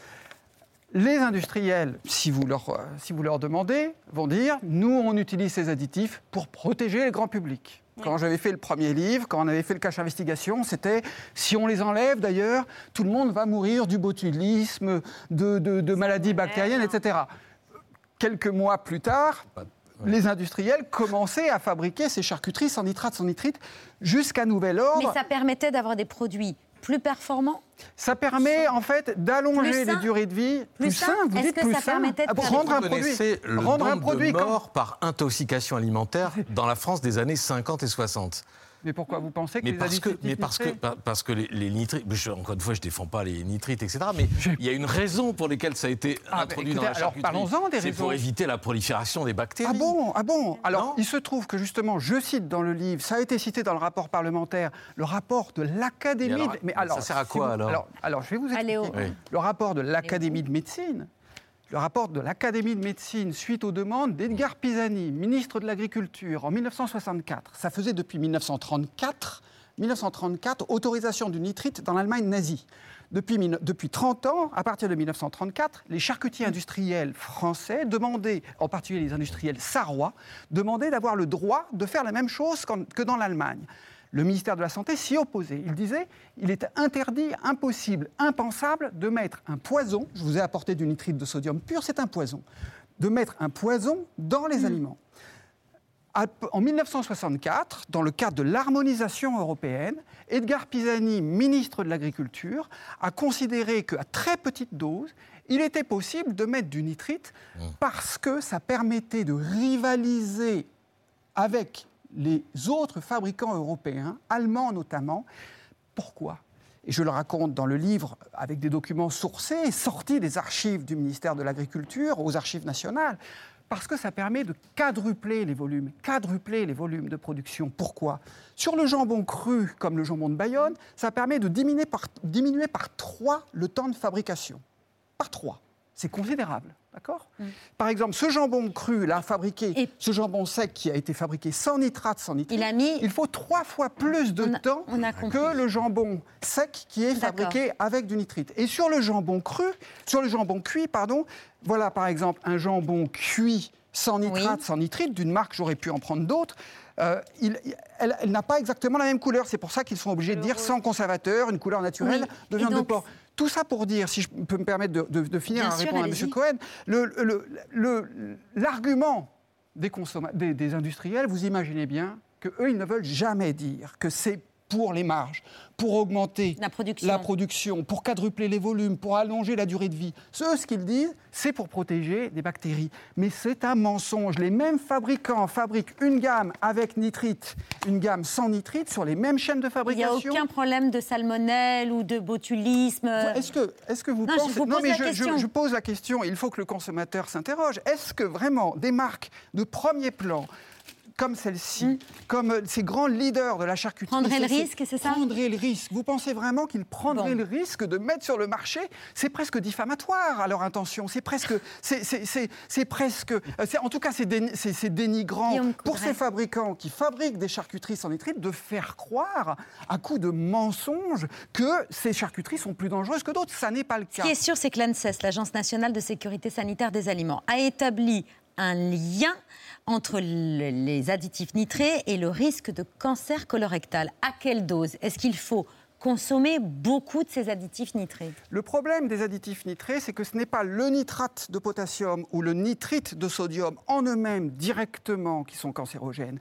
Speaker 26: Les industriels, si vous, leur, si vous leur demandez, vont dire nous, on utilise ces additifs pour protéger le grand public. Quand j'avais fait le premier livre, quand on avait fait le cache investigation, c'était si on les enlève d'ailleurs, tout le monde va mourir du botulisme, de, de- de maladies bactériennes, etc. Quelques mois plus tard, les industriels commençaient à fabriquer ces charcuteries sans nitrate, sans nitrite, jusqu'à nouvel ordre.
Speaker 1: Mais ça permettait d'avoir des produits plus performants
Speaker 26: Ça permet en fait d'allonger
Speaker 1: Plus
Speaker 26: les durées de vie.
Speaker 1: Plus sain
Speaker 26: vous
Speaker 1: Est-ce
Speaker 26: dites
Speaker 1: que
Speaker 26: plus
Speaker 1: ça
Speaker 26: sain
Speaker 1: permettait de
Speaker 26: Ah,
Speaker 1: faire
Speaker 26: rendre
Speaker 1: des
Speaker 26: un produit,
Speaker 4: le
Speaker 26: rendre un
Speaker 4: nombre
Speaker 26: produit
Speaker 4: de
Speaker 26: comme-
Speaker 4: par intoxication alimentaire dans la France des années 50 et 60.
Speaker 26: Mais pourquoi vous pensez que
Speaker 4: Mais
Speaker 26: les
Speaker 4: parce que, mais parce que, parce que les, les nitrites, je- encore une fois, je défends pas les nitrites, etc. Mais il y a une raison pour laquelle ça a été
Speaker 26: Ah, mais
Speaker 4: introduit
Speaker 26: écoutez,
Speaker 4: dans la
Speaker 26: alors,
Speaker 4: charcuterie.
Speaker 26: parlons-en des
Speaker 4: C'est pour
Speaker 26: raisons.
Speaker 4: éviter la prolifération des bactéries.
Speaker 26: Ah bon Ah bon Alors, il se trouve que justement, je cite dans le livre, ça a été cité dans le rapport parlementaire, le rapport de l'Académie.
Speaker 4: Et alors,
Speaker 26: de- mais
Speaker 4: ça sert à
Speaker 26: si
Speaker 4: quoi,
Speaker 26: vous-
Speaker 4: alors
Speaker 26: alors, je vais vous expliquer.
Speaker 4: Oui.
Speaker 26: Le rapport de l'Académie de médecine. Le rapport de l'Académie de médecine suite aux demandes d'Edgar Pisani, ministre de l'Agriculture, en 1964. Ça faisait depuis 1934, 1934, autorisation du nitrite dans l'Allemagne nazie. Depuis, depuis 30 ans, à partir de 1934, les charcutiers industriels français demandaient, en particulier les industriels sarrois, demandaient d'avoir le droit de faire la même chose que dans l'Allemagne. Le ministère de la Santé s'y opposait. Il disait il est interdit, impossible, impensable de mettre un poison, je vous ai apporté du nitrite de sodium pur, c'est un poison, de mettre un poison dans les aliments. À- En 1964, dans le cadre de l'harmonisation européenne, Edgar Pisani, ministre de l'Agriculture, a considéré qu'à très petite dose, il était possible de mettre du nitrite parce que ça permettait de rivaliser avec les autres fabricants européens, allemands notamment. Pourquoi? Et je le raconte dans le livre avec des documents sourcés, sortis des archives du ministère de l'Agriculture aux archives nationales. Parce que ça permet de quadrupler les volumes, quadrupler les volumes de production. Pourquoi? Sur le jambon cru, comme le jambon de Bayonne, ça permet de diminuer par, diminuer par 3 le temps de fabrication. par trois. C'est considérable. D'accord Par exemple, ce jambon cru, là, fabriqué, ce jambon sec qui a été fabriqué sans nitrate, sans nitrite,
Speaker 1: Il a mis-
Speaker 26: il faut trois fois plus de
Speaker 1: On a-
Speaker 26: temps
Speaker 1: on a compris.
Speaker 26: que le jambon sec qui est fabriqué avec du nitrite. Et sur le jambon cru, sur le jambon cuit, pardon, voilà par exemple un jambon cuit sans nitrate, sans nitrite, d'une marque, j'aurais pu en prendre d'autres. euh, il- elle, elle n'a pas exactement la même couleur. C'est pour ça qu'ils sont obligés de dire sans conservateur, une couleur naturelle
Speaker 1: Oui.
Speaker 26: de viande de porc. Tout ça pour dire, si je peux me permettre de, de- de finir
Speaker 1: Bien
Speaker 26: à
Speaker 1: sûr,
Speaker 26: répondre à. M. Cohen, le- le- le- l'argument des, des, des industriels, vous imaginez bien qu'eux, ils ne veulent jamais dire que c'est pour les marges, pour augmenter
Speaker 1: La production.
Speaker 26: la production, pour quadrupler les volumes, pour allonger la durée de vie. Ce, ce qu'ils disent, c'est pour protéger des bactéries. Mais c'est un mensonge. Les mêmes fabricants fabriquent une gamme avec nitrite, une gamme sans nitrite sur les mêmes chaînes de
Speaker 1: Il n'y a
Speaker 26: fabrication.
Speaker 1: aucun problème de salmonelle ou de botulisme.
Speaker 26: Est-ce que, est que vous
Speaker 1: Non, je
Speaker 26: pensez...
Speaker 1: vous pose
Speaker 26: mais je pose la question, il faut que le consommateur s'interroge. Est-ce que vraiment des marques de premier plan comme celle-ci, comme euh, ces grands leaders de la charcuterie...
Speaker 1: Prendraient le risque, c'est ça
Speaker 26: Prendraient le risque. Vous pensez vraiment qu'ils prendraient le risque de mettre sur le marché? C'est presque diffamatoire à leur intention. C'est presque... C'est presque... euh, En tout cas, c'est déni- c'est- c'est dénigrant pour ces fabricants qui fabriquent des charcuteries sans nitrite de faire croire, à coup de mensonges, que ces charcuteries sont plus dangereuses que d'autres. Ça n'est pas le
Speaker 1: Ce
Speaker 26: cas.
Speaker 1: qui est sûr, c'est que l'ANSES, l'Agence nationale de sécurité sanitaire des aliments, a établi un lien entre le- les additifs nitrés et le risque de cancer colorectal. À quelle dose Est-ce qu'il faut consommer beaucoup de ces additifs nitrés?
Speaker 26: Le problème des additifs nitrés, c'est que ce n'est pas le nitrate de potassium ou le nitrite de sodium en eux-mêmes directement qui sont cancérogènes.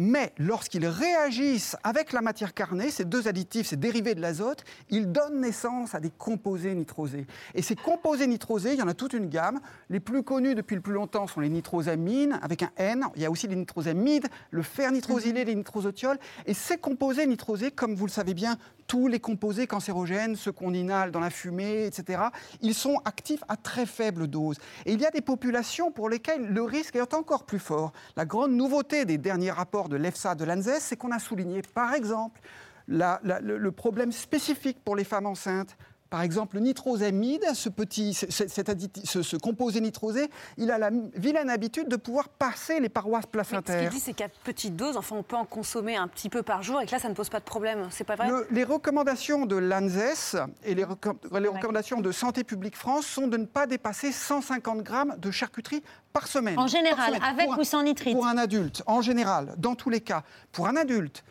Speaker 26: Mais lorsqu'ils réagissent avec la matière carnée, ces deux additifs, ces dérivés de l'azote, ils donnent naissance à des composés nitrosés. Et ces composés nitrosés, il y en a toute une gamme. Les plus connus depuis le plus longtemps sont les nitrosamines, avec un N. Il y a aussi les nitrosamides, le fer nitrosylé, les nitrosotiols. Et ces composés nitrosés, comme vous le savez bien, tous les composés cancérogènes, ceux qu'on inhale dans la fumée, etc., ils sont actifs à très faible dose. Et il y a des populations pour lesquelles le risque est encore plus fort. La grande nouveauté des derniers rapports de l'EFSA, de l'ANSES, c'est qu'on a souligné, par exemple, le problème spécifique pour les femmes enceintes. Par exemple, le nitrosamide, ce, petit, ce, cet ce- ce composé nitrosé, il a la vilaine habitude de pouvoir passer les parois
Speaker 3: Ce qu'il
Speaker 26: placentaires.
Speaker 3: dit, c'est qu'à petite dose, enfin, on peut en consommer un petit peu par jour et que là, ça ne pose pas de problème. C'est pas vrai?
Speaker 26: Le- les recommandations de l'ANSES et les, recom- les recommandations de Santé publique France sont de ne pas dépasser 150 grammes de charcuterie par semaine.
Speaker 1: En général,
Speaker 26: Par semaine.
Speaker 1: avec
Speaker 26: un-
Speaker 1: ou sans nitrite
Speaker 26: Pour un adulte, en général, dans tous les cas. Pour un adulte,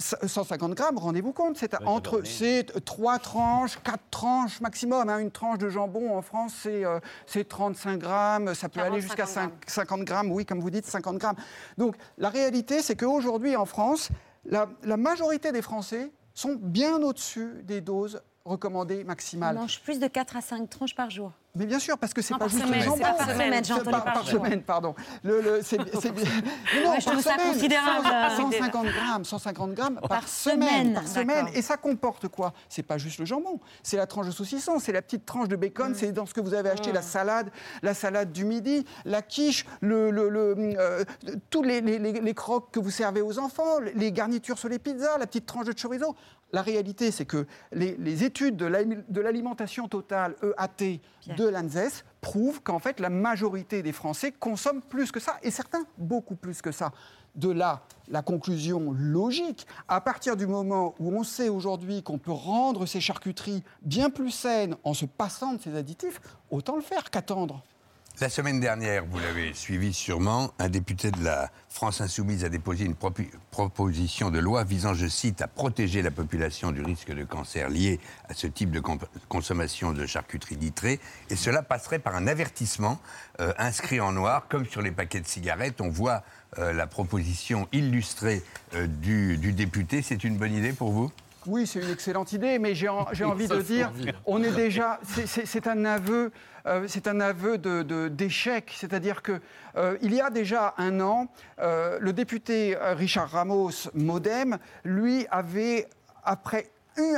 Speaker 26: 150 grammes, rendez-vous compte, c'est entre c'est trois tranches, quatre tranches maximum. hein. Une tranche de jambon en France, c'est euh, c'est 35 grammes, ça peut
Speaker 3: 40,
Speaker 26: aller jusqu'à
Speaker 3: 50
Speaker 26: 5 50 grammes, oui, comme vous dites, 50 grammes. Donc la réalité, c'est qu'aujourd'hui en France, la, la majorité des Français sont bien au-dessus des doses recommandées
Speaker 1: On
Speaker 26: maximales.
Speaker 1: mange plus de 4 à 5 tranches par jour.
Speaker 26: Mais bien sûr, parce que c'est pas
Speaker 1: par
Speaker 26: juste
Speaker 1: semaine,
Speaker 26: le jambon.
Speaker 1: par semaine, j'ai entendu
Speaker 26: par,
Speaker 1: par
Speaker 26: par semaine, pardon. Le, le- c'est, c'est non,
Speaker 1: Ouais, je
Speaker 26: par semaine.
Speaker 1: considérable.
Speaker 26: 100 150 grammes, 150 grammes par,
Speaker 1: Par
Speaker 26: semaine,
Speaker 1: semaine,
Speaker 26: par semaine. Et ça comporte quoi? C'est pas juste le jambon, c'est la tranche de saucisson, c'est la petite tranche de
Speaker 1: Mm.
Speaker 26: bacon, c'est dans ce que vous avez acheté la salade, la salade du midi, la quiche, le, le- le, euh, tous les, les- les- les croques que vous servez aux enfants, les garnitures sur les pizzas, la petite tranche de chorizo. La réalité, c'est que les, les études de l'alimentation totale, EAT, de l'ANSES, prouvent qu'en fait, la majorité des Français consomment plus que ça, et certains beaucoup plus que ça. De là, la conclusion logique, à partir du moment où on sait aujourd'hui qu'on peut rendre ces charcuteries bien plus saines en se passant de ces additifs, autant le faire qu'attendre.
Speaker 6: La semaine dernière, vous l'avez suivi sûrement, un député de la France Insoumise a déposé une proposition de loi visant, je cite, à protéger la population du risque de cancer lié à ce type de consommation de charcuterie nitrée. Et cela passerait par un avertissement euh, inscrit en noir, comme sur les paquets de cigarettes. On voit euh, la proposition illustrée euh, du député. C'est une bonne idée pour vous?
Speaker 26: Oui, c'est une excellente idée, mais j'ai en- j'ai envie de dire, on est déjà, c'est- un aveu, euh, c'est un aveu de- de- d'échec. C'est-à-dire que euh, il y a déjà un an, euh, le député Richard Ramos, MoDem, lui avait après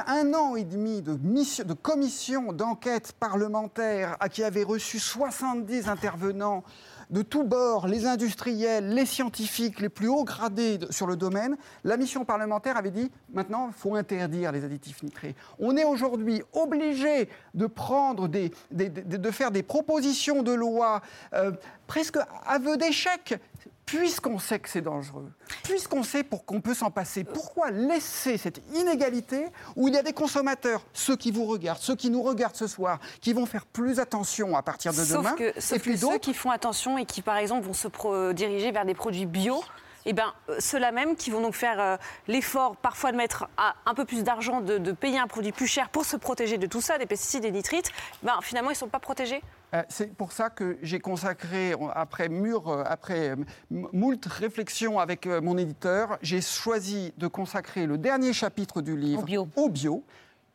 Speaker 26: un an et demi de, mission, de commission d'enquête parlementaire à qui avait reçu 70 intervenants de tous bords, les industriels, les scientifiques, les plus hauts gradés sur le domaine, la mission parlementaire avait dit maintenant, il faut interdire les additifs nitrés. On est aujourd'hui obligé de prendre des- de faire des propositions de loi euh, presque aveu d'échec. Puisqu'on sait que c'est dangereux, puisqu'on sait pour qu'on peut s'en passer, pourquoi laisser cette inégalité où il y a des consommateurs, ceux qui vous regardent, ceux qui nous regardent ce soir, qui vont faire plus attention à partir de
Speaker 3: Sauf
Speaker 26: demain,
Speaker 3: que, sauf
Speaker 26: et puis
Speaker 3: que ceux qui font attention et qui, par exemple, vont se pro- diriger vers des produits bio, eh ben, euh, ceux-là même qui vont donc faire euh, l'effort parfois de mettre à- un peu plus d'argent, de, de payer un produit plus cher pour se protéger de tout ça, des pesticides, des nitrites, ben, finalement, ils ne sont pas protégés.
Speaker 26: Euh, C'est pour ça que j'ai consacré, on- après mûr, euh, après euh, moult réflexions avec mon éditeur, j'ai choisi de consacrer le dernier chapitre du livre au bio.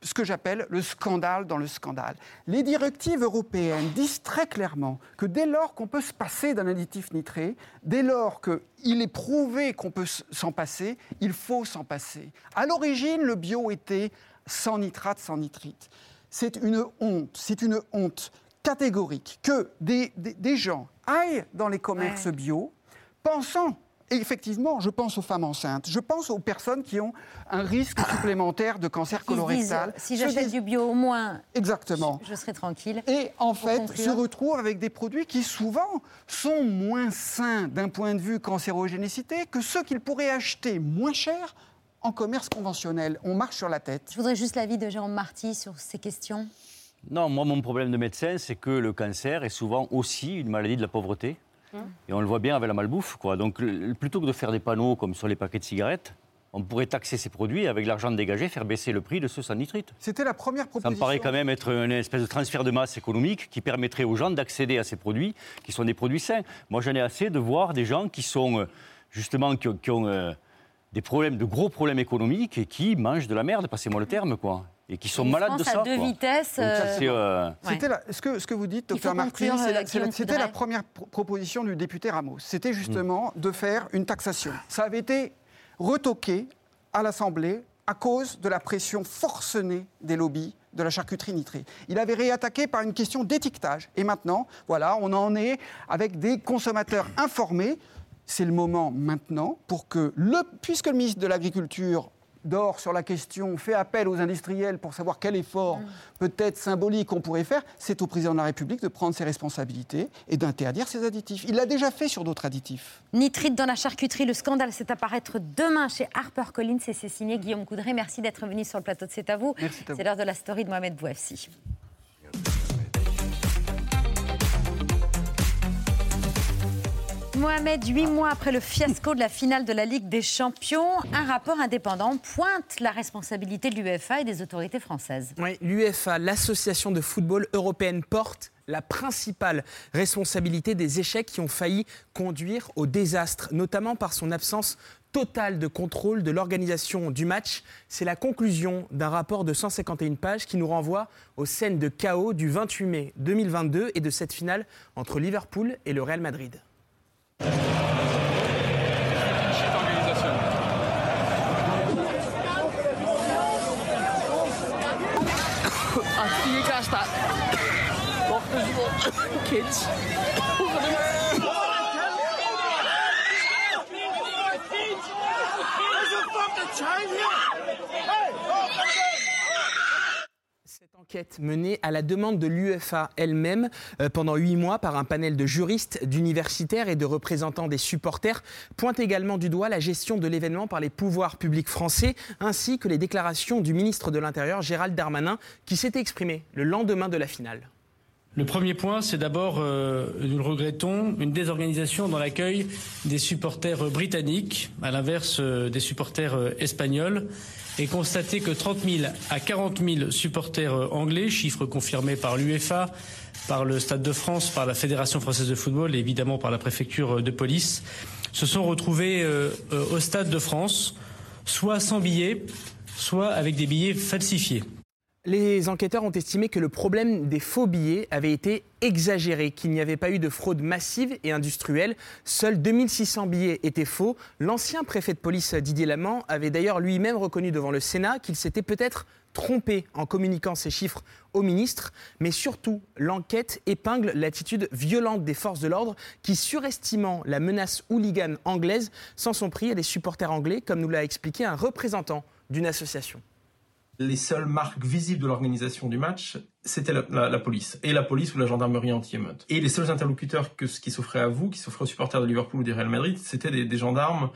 Speaker 26: ce que j'appelle le scandale dans le scandale. Les directives européennes disent très clairement que dès lors qu'on peut se passer d'un additif nitré, dès lors qu'il est prouvé qu'on peut s'en passer, il faut s'en passer. À l'origine, le bio était sans nitrate, sans nitrite. C'est une honte, c'est une honte catégorique que des, des- des gens aillent dans les commerces
Speaker 1: Ouais.
Speaker 26: bio pensant, et effectivement, je pense aux femmes enceintes, je pense aux personnes qui ont un risque supplémentaire de cancer
Speaker 1: disent,
Speaker 26: colorectal.
Speaker 1: si j'achète du bio, au moins,
Speaker 26: Exactement.
Speaker 1: je serai tranquille.
Speaker 26: Et en fait,
Speaker 1: conclure.
Speaker 26: se retrouvent avec des produits qui souvent sont moins sains d'un point de vue cancérogénicité que ceux qu'ils pourraient acheter moins cher en commerce conventionnel. On marche sur la tête.
Speaker 1: Je voudrais juste l'avis de Jérôme Marty sur ces questions.
Speaker 8: Non, moi, mon problème de médecin, c'est que le cancer est souvent aussi une maladie de la pauvreté.
Speaker 1: Hum.
Speaker 8: Et on le voit bien avec la malbouffe. Quoi. Donc, le- plutôt que de faire des panneaux comme sur les paquets de cigarettes, on pourrait taxer ces produits et avec l'argent dégagé, faire baisser le prix de ceux sans nitrite.
Speaker 26: C'était la première
Speaker 8: Ça
Speaker 26: proposition.
Speaker 8: me paraît quand même être une espèce de transfert de masse économique qui permettrait aux gens d'accéder à ces produits qui sont des produits sains. Moi, j'en ai assez de voir des gens qui sont, euh, justement, qui ont, qui ont, euh, des problèmes, de gros problèmes économiques et qui mangent de la merde, passez-moi le terme, quoi. Et qui sont
Speaker 1: Une
Speaker 8: malades de ça.
Speaker 1: à deux
Speaker 8: quoi.
Speaker 1: vitesses, euh,
Speaker 8: euh,
Speaker 26: C'était la- ce, que, ce que vous dites, docteur la-
Speaker 1: euh,
Speaker 26: c'était la première pro- proposition du député Ramos. C'était justement de faire une taxation. Ça avait été retoqué à l'Assemblée à cause de la pression forcenée des lobbies de la charcuterie nitrée. Il avait réattaqué par une question d'étiquetage. Et maintenant, voilà, on en est avec des consommateurs informés. C'est le moment maintenant pour que, le, puisque le ministre de l'Agriculture dort sur la question, fait appel aux industriels pour savoir quel effort peut-être symbolique on pourrait faire, c'est au président de la République de prendre ses responsabilités et d'interdire ces additifs. Il l'a déjà fait sur d'autres additifs.
Speaker 1: Nitrite dans la charcuterie, le scandale, c'est à paraître demain chez HarperCollins et c'est signé Guillaume Coudray. Merci d'être venu sur le plateau de C'est à vous.
Speaker 26: Merci à vous.
Speaker 1: C'est l'heure de la story de Mohamed Bouafsi. Mohamed, huit mois après le fiasco de la finale de la Ligue des Champions, un rapport indépendant pointe la responsabilité de l'UEFA et des autorités françaises.
Speaker 27: L'UEFA, l'association de football européenne, porte la principale responsabilité des échecs qui ont failli conduire au désastre, notamment par son absence totale de contrôle de l'organisation du match. C'est la conclusion d'un rapport de 151 pages qui nous renvoie aux scènes de chaos du 28 mai 2022 et de cette finale entre Liverpool et le Real Madrid.
Speaker 28: kids. There's a fucking
Speaker 27: child enquête menée à la demande de l'UEFA elle-même euh, pendant huit mois par un panel de juristes, d'universitaires et de représentants des supporters pointe également du doigt la gestion de l'événement par les pouvoirs publics français ainsi que les déclarations du ministre de l'Intérieur Gérald Darmanin qui s'était exprimé le lendemain de la finale.
Speaker 29: Le premier point, c'est d'abord, euh, nous le regrettons, une désorganisation dans l'accueil des supporters euh, britanniques, à l'inverse euh, des supporters euh, espagnols, et constater que 30 000 à 40 000 supporters anglais, chiffre confirmé par l'UEFA, par le Stade de France, par la Fédération française de football et évidemment par la préfecture de police, se sont retrouvés au Stade de France, soit sans billets, soit avec des billets falsifiés.
Speaker 27: Les enquêteurs ont estimé que le problème des faux billets avait été exagéré, qu'il n'y avait pas eu de fraude massive et industrielle. Seuls 2600 billets étaient faux. L'ancien préfet de police Didier Lamant avait d'ailleurs lui-même reconnu devant le Sénat qu'il s'était peut-être trompé en communiquant ces chiffres au ministre. Mais surtout, l'enquête épingle l'attitude violente des forces de l'ordre qui, surestimant la menace hooligan anglaise, s'en sont pris à des supporters anglais, comme nous l'a expliqué un représentant d'une association
Speaker 30: les seules marques visibles de l'organisation du match, c'était la, police. Et la police ou la gendarmerie anti-émeute. Et les seuls interlocuteurs que, qui s'offraient à vous, qui s'offraient aux supporters de Liverpool ou des Real Madrid, c'était des, gendarmes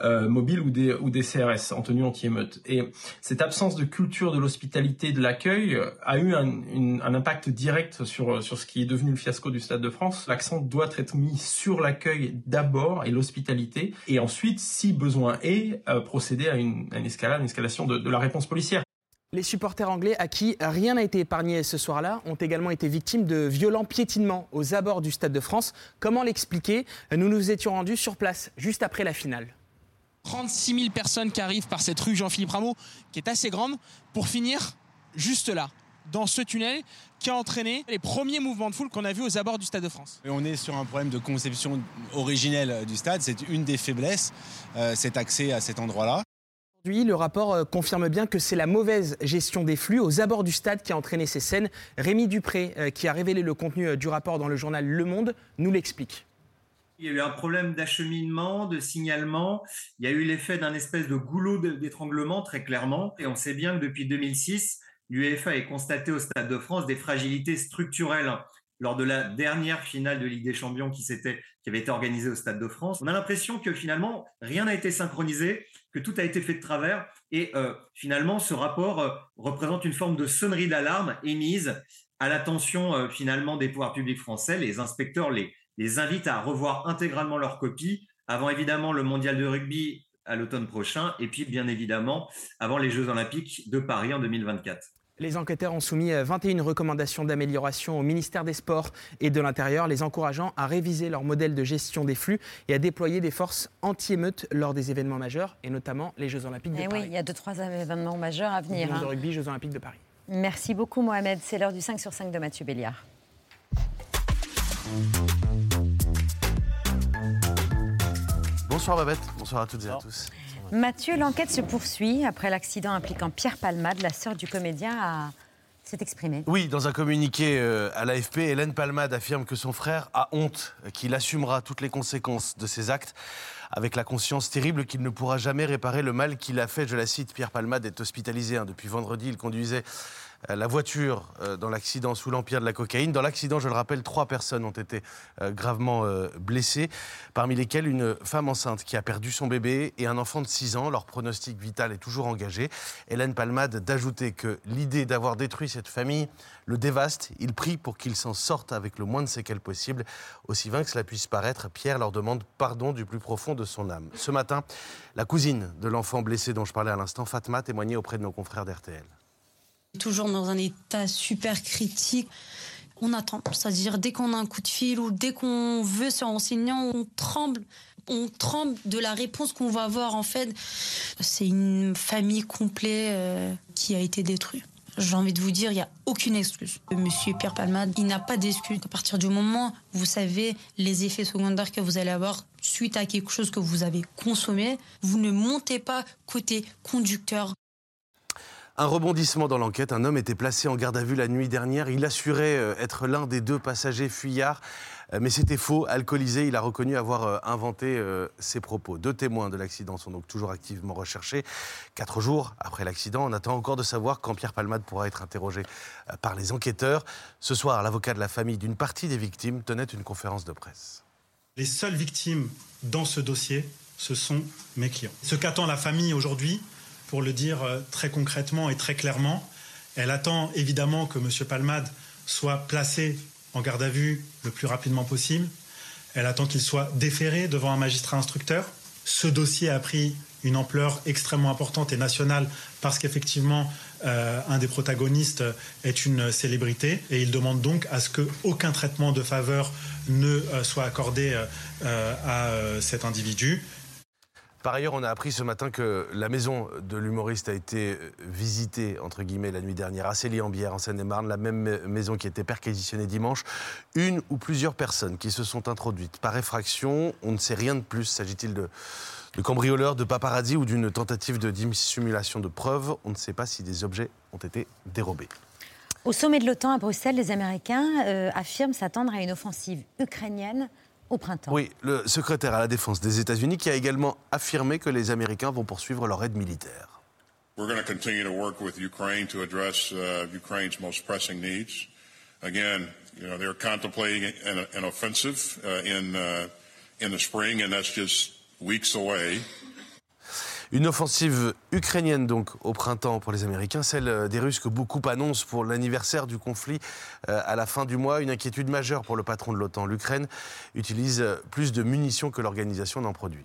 Speaker 30: euh, mobiles ou des, ou des CRS en tenue anti-émeute. Et cette absence de culture de l'hospitalité, de l'accueil, a eu un, un, impact direct sur, sur ce qui est devenu le fiasco du Stade de France. L'accent doit être mis sur l'accueil d'abord et l'hospitalité, et ensuite, si besoin est, euh, procéder à une, une escalade, une escalation de, de la réponse policière.
Speaker 27: Les supporters anglais à qui rien n'a été épargné ce soir-là ont également été victimes de violents piétinements aux abords du Stade de France. Comment l'expliquer? Nous nous étions rendus sur place juste après la finale.
Speaker 31: 36 000 personnes qui arrivent par cette rue Jean-Philippe Rameau, qui est assez grande, pour finir juste là, dans ce tunnel qui a entraîné les premiers mouvements de foule qu'on a vus aux abords du Stade de France.
Speaker 32: on est sur un problème de conception originelle du stade, c'est une des faiblesses, euh, cet accès à cet endroit-là.
Speaker 27: Aujourd'hui, le rapport euh, confirme bien que c'est la mauvaise gestion des flux aux abords du stade qui a entraîné ces scènes. Rémi Dupré, euh, qui a révélé le contenu euh, du rapport dans le journal Le Monde, nous l'explique.
Speaker 33: Il y a eu un problème d'acheminement, de signalement. Il y a eu l'effet d'un espèce de goulot d'étranglement, très clairement. Et on sait bien que depuis 2006, l'UEFA a constaté au Stade de France des fragilités structurelles lors de la dernière finale de Ligue des Champions qui, qui avait été organisée au Stade de France. On a l'impression que finalement, rien n'a été synchronisé que tout a été fait de travers. Et euh, finalement, ce rapport euh, représente une forme de sonnerie d'alarme émise à l'attention euh, finalement des pouvoirs publics français. Les inspecteurs les, les invitent à revoir intégralement leur copie avant évidemment le mondial de rugby à l'automne prochain et puis bien évidemment avant les Jeux olympiques de Paris en 2024.
Speaker 27: Les enquêteurs ont soumis 21 euh, recommandations d'amélioration au ministère des Sports et de l'Intérieur, les encourageant à réviser leur modèle de gestion des flux et à déployer des forces anti-émeutes lors des événements majeurs, et notamment les Jeux Olympiques de
Speaker 1: et eh
Speaker 27: Paris.
Speaker 1: Oui, il y a deux, trois événements majeurs à venir.
Speaker 27: Jeux de hein. rugby, Jeux Olympiques de Paris.
Speaker 1: Merci beaucoup, Mohamed. C'est l'heure du 5 sur 5 de Mathieu Béliard.
Speaker 34: Bonsoir Babette, bonsoir à toutes et à tous.
Speaker 1: Mathieu, l'enquête se poursuit. Après l'accident impliquant Pierre Palmade, la sœur du comédien s'est exprimée.
Speaker 34: Oui, dans un communiqué euh, à l'AFP, Hélène Palmade affirme que son frère a honte, qu'il assumera toutes les conséquences de ses actes, avec la conscience terrible qu'il ne pourra jamais réparer le mal qu'il a fait. Je la cite, Pierre Palmade est hospitalisé. Hein. Depuis vendredi, il conduisait euh, la voiture euh, dans l'accident sous l'empire de la cocaïne. Dans l'accident, je le rappelle, trois personnes ont été euh, gravement blessées, parmi lesquelles une femme enceinte qui a perdu son bébé et un enfant de 6 ans. Leur pronostic vital est toujours engagé. Hélène Palmade d'ajouter que l'idée d'avoir détruit cette famille le dévaste. Il prie pour qu'il s'en sorte avec le moins de séquelles possible. Aussi vain que cela puisse paraître, Pierre leur demande pardon du plus profond de son âme. Ce matin, la cousine de l'enfant blessé dont je parlais à l'instant, Fatma, témoignait auprès de nos confrères d'RTL.
Speaker 35: Toujours dans un état super critique. On attend, c'est-à-dire dès qu'on a un coup de fil ou dès qu'on veut se renseigner, on tremble. On tremble de la réponse qu'on va avoir en fait. C'est une famille complète euh, qui a été détruite. J'ai envie de vous dire, il n'y a aucune excuse. Monsieur Pierre Palmade, il n'a pas d'excuse. À partir du moment où vous savez les effets secondaires que vous allez avoir suite à quelque chose que vous avez consommé, vous ne montez pas côté conducteur.
Speaker 34: Un rebondissement dans l'enquête. Un homme était placé en garde à vue la nuit dernière. Il assurait euh, être l'un des deux passagers fuyards. Euh, mais c'était faux. Alcoolisé, il a reconnu avoir euh, inventé ses propos. Deux témoins de l'accident sont donc toujours activement recherchés. Quatre jours après l'accident, on attend encore de savoir quand Pierre Palmade pourra être interrogé par les enquêteurs. Ce soir, l'avocat de la famille d'une partie des victimes tenait une conférence de presse.
Speaker 36: Les seules victimes dans ce dossier, ce sont mes clients. Ce qu'attend la famille aujourd'hui, pour le dire euh, très concrètement et très clairement. Elle attend évidemment que M. Palmade soit placé en garde à vue le plus rapidement possible. Elle attend qu'il soit déféré devant un magistrat instructeur. Ce dossier a pris une ampleur extrêmement importante et nationale parce qu'effectivement, euh, un des protagonistes est une célébrité et il demande donc à ce qu'aucun traitement de faveur ne euh, soit accordé à cet individu.
Speaker 34: Par ailleurs, on a appris ce matin que la maison de l'humoriste a été euh, visitée, entre guillemets, la nuit dernière à Célie-en-Bière, en Seine-et-Marne, la même maison qui été perquisitionnée dimanche. Une ou plusieurs personnes qui se sont introduites par effraction. On ne sait rien de plus. S'agit-il de, de cambrioleurs, de paparazzi ou d'une tentative de dissimulation de preuves On ne sait pas si des objets ont été dérobés.
Speaker 1: Au sommet de l'OTAN à Bruxelles, les Américains euh, affirment s'attendre à une offensive ukrainienne au printemps.
Speaker 34: Oui, le secrétaire à la défense des États-Unis qui a également affirmé que les Américains vont poursuivre leur aide militaire.
Speaker 37: We're going to continue to work with Ukraine to address uh, Ukraine's most pressing needs. Again, you know, they're contemplating an, an offensive uh, in uh, in the spring, and that's just weeks away.
Speaker 34: Une offensive ukrainienne donc au printemps pour les Américains, celle des Russes que beaucoup annoncent pour l'anniversaire du conflit euh, à la fin du mois. Une inquiétude majeure pour le patron de l'OTAN. L'Ukraine utilise plus de munitions que l'organisation n'en produit.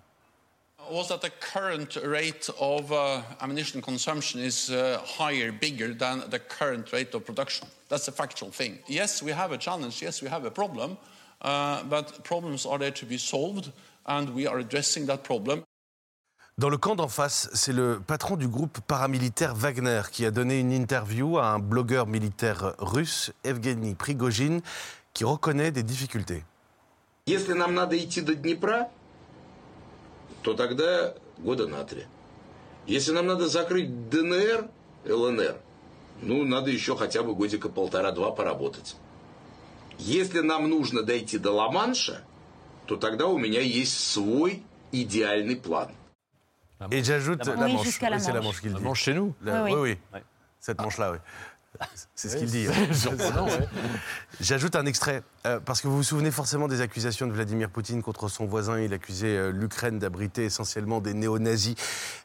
Speaker 38: was that the current rate of uh, ammunition consumption is uh, higher, bigger than the current rate of production? That's a factual thing. Yes, we have a challenge. Yes, we have a problem. Uh, but problems are there to be solved, and we are addressing that problem.
Speaker 34: Dans le camp d'en face, c'est le patron du groupe paramilitaire Wagner qui a donné une interview à un blogueur militaire russe, Evgeny Prigogine, qui reconnaît des difficultés.
Speaker 39: Если нам надо идти до Днепра, то тогда года на три. Если нам надо закрыть ДНР, ЛНР, ну, надо еще хотя бы годика полтора-два поработать. Если нам нужно дойти до Ла-Манша, то тогда у меня есть свой идеальный план.
Speaker 34: Et j'ajoute
Speaker 1: La
Speaker 34: la
Speaker 1: Manche. Oui,
Speaker 34: manche.
Speaker 1: jusqu'à la
Speaker 34: c'est la
Speaker 1: Manche.
Speaker 34: qu'il dit.
Speaker 4: La Manche chez nous
Speaker 34: La-
Speaker 1: Oui,
Speaker 34: Oui,
Speaker 1: oui.
Speaker 34: oui. Cette manche-là, oui. C'est ce qu'il dit.
Speaker 4: ouais.
Speaker 34: J'ajoute un extrait, euh, parce que vous vous souvenez forcément des accusations de Vladimir Poutine contre son voisin. Il accusait euh, l'Ukraine d'abriter essentiellement des néo-nazis.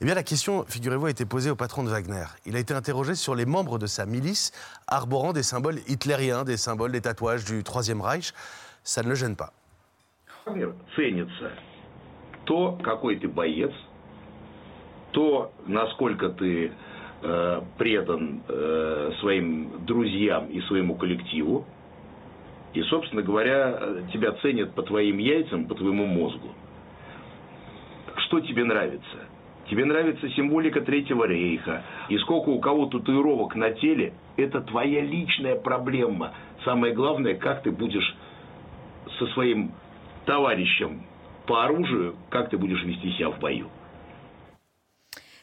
Speaker 34: Eh bien, la question, figurez-vous, a été posée au patron de Wagner. Il a été interrogé sur les membres de sa milice arborant des symboles hitlériens, des symboles, des tatouages du Troisième Reich. Ça ne le gêne pas.
Speaker 39: То, насколько ты э, предан э, своим друзьям и своему коллективу. И, собственно говоря, тебя ценят по твоим яйцам, по твоему мозгу. Что тебе нравится? Тебе нравится символика Третьего Рейха. И сколько у кого татуировок на теле, это твоя личная проблема. Самое главное, как ты будешь со своим товарищем по оружию, как ты будешь вести себя в бою.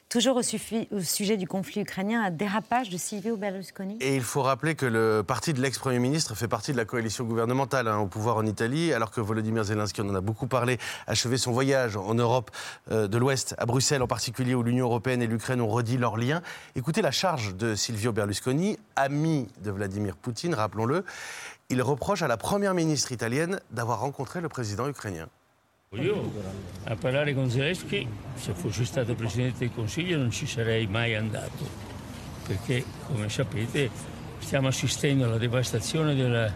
Speaker 1: Toujours au, sujet du conflit ukrainien, un dérapage de Silvio Berlusconi?
Speaker 34: Et il faut rappeler que le parti de l'ex-premier ministre fait partie de la coalition gouvernementale hein, au pouvoir en Italie, alors que Volodymyr Zelensky, on en a beaucoup parlé, achevait son voyage en Europe euh, de l'Ouest, à Bruxelles en particulier, où l'Union européenne et l'Ukraine ont redit leurs liens. Écoutez la charge de Silvio Berlusconi, ami de Vladimir Poutine, rappelons-le. Il reproche à la première ministre italienne d'avoir rencontré le président ukrainien.
Speaker 40: Io a parlare con Zelensky, se fossi stato Presidente del Consiglio non ci sarei mai andato, perché come sapete stiamo assistendo alla devastazione del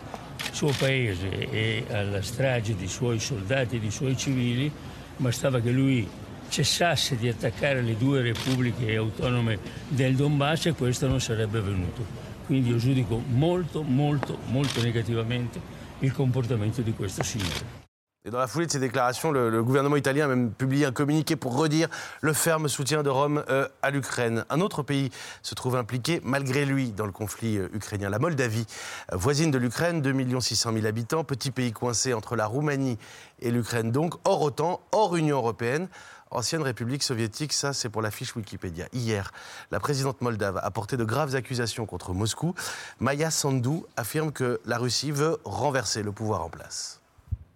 Speaker 40: suo paese e alla strage di suoi soldati e di suoi civili, bastava che lui cessasse di attaccare le due repubbliche autonome del Donbass e questo non sarebbe avvenuto. Quindi io giudico molto, molto, molto negativamente il comportamento di questo signore.
Speaker 34: Dans la foulée de ces déclarations, le, gouvernement italien a même publié un communiqué pour redire le ferme soutien de Rome euh, à l'Ukraine. Un autre pays se trouve impliqué malgré lui dans le conflit euh, ukrainien, la Moldavie, voisine de l'Ukraine, 2 600 000 habitants, petit pays coincé entre la Roumanie et l'Ukraine, donc hors OTAN, hors Union européenne. Ancienne République soviétique, ça c'est pour la fiche Wikipédia. Hier, la présidente moldave a porté de graves accusations contre Moscou. Maya Sandu affirme que la Russie veut renverser le pouvoir en place.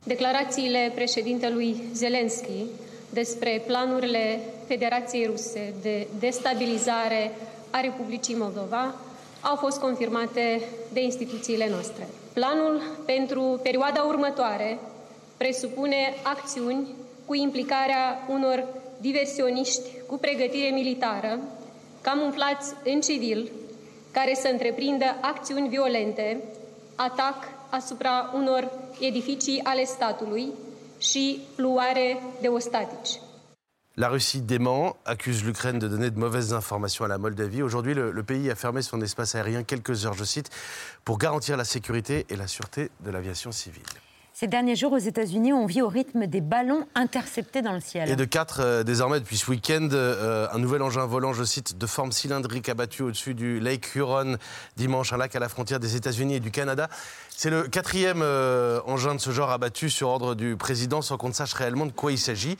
Speaker 41: Declarațiile președintelui Zelensky despre planurile Federației Ruse de destabilizare a Republicii Moldova au fost confirmate de instituțiile noastre. Planul pentru perioada următoare presupune acțiuni cu implicarea unor diversioniști cu pregătire militară, camuflați în civil, care să întreprindă acțiuni violente, atac
Speaker 34: La Russie dément, accuse l'Ukraine de donner de mauvaises informations à la Moldavie. Aujourd'hui, le pays a fermé son espace aérien quelques heures, je cite, pour garantir la sécurité et la sûreté de l'aviation civile.
Speaker 1: Ces derniers jours aux États-Unis, on vit au rythme des ballons interceptés dans le ciel.
Speaker 34: Et de quatre euh, désormais depuis ce week-end, euh, un nouvel engin volant, je cite, de forme cylindrique abattu au-dessus du Lake Huron dimanche, un lac à la frontière des États-Unis et du Canada. C'est le quatrième euh, engin de ce genre abattu sur ordre du président sans qu'on ne sache réellement de quoi il s'agit.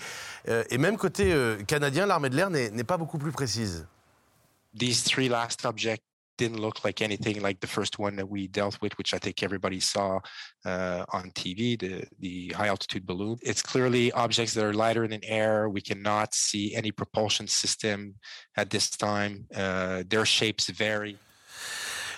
Speaker 34: Euh, et même côté euh, canadien, l'armée de l'air n'est n'est pas beaucoup plus précise.
Speaker 42: these three last objects didn't look like anything like the first one that we dealt with, which I think everybody saw uh, on TV, the, the high altitude balloon. It's clearly objects that are lighter than air. We cannot see any propulsion system at this time. Uh, their shapes vary.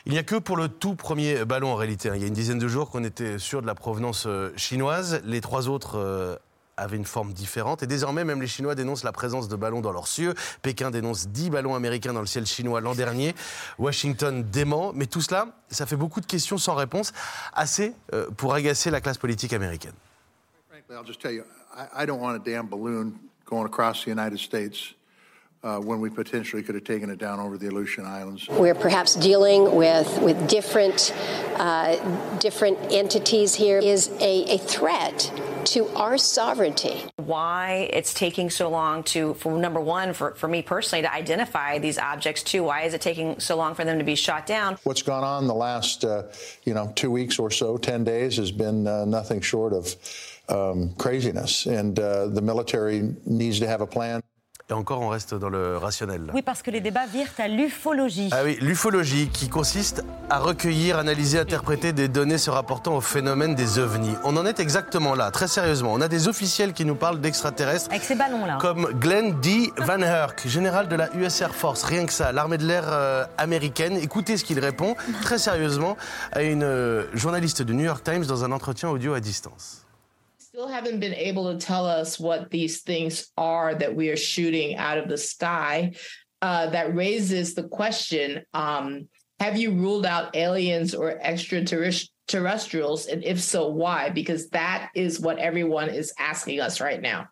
Speaker 34: Il n'y a que pour le tout premier ballon en réalité. Il y a une dizaine de jours qu'on était sûr de la provenance euh, chinoise. Les trois autres avaient une forme différente. Et désormais, même les Chinois dénoncent la présence de ballons dans leurs cieux. Pékin dénonce 10 ballons américains dans le ciel chinois l'an dernier. Washington dément. Mais tout cela, ça fait beaucoup de questions sans réponse. Assez euh, pour agacer la classe politique américaine.
Speaker 39: Frankly, I'll just tell you, I don't want a damn balloon going across the United States uh, when we potentially could have taken it down over the Aleutian Islands.
Speaker 43: We're perhaps dealing with, with different, uh, different entities here is a, a threat to our sovereignty.
Speaker 44: why it's taking so long to, for number one, for, for me personally, to identify these objects. too. why is it taking so long for them to be shot down?
Speaker 39: What's gone on the last, uh, you know, two weeks or so, 10 days, has been uh, nothing short of um, craziness. And uh, the military needs to have a plan.
Speaker 34: Et encore, on reste dans le rationnel.
Speaker 1: Oui, parce que les débats virent à l'ufologie.
Speaker 34: Ah oui, l'ufologie qui consiste à recueillir, analyser, interpréter des données se rapportant au phénomène des ovnis. On en est exactement là, très sérieusement. On a des officiels qui nous parlent d'extraterrestres.
Speaker 1: Avec ces ballons-là.
Speaker 34: Comme Glenn D. Van Herk, général de la US Air Force, rien que ça, l'armée de l'air euh, américaine. Écoutez ce qu'il répond très sérieusement à une euh, journaliste du New York Times dans un entretien audio à distance.
Speaker 45: Still haven't been able to tell us what these things are that we are shooting out of the sky. Uh, that raises the question um, Have you ruled out aliens or extraterrestrials? And if so, why? Because that is what everyone is asking us right now.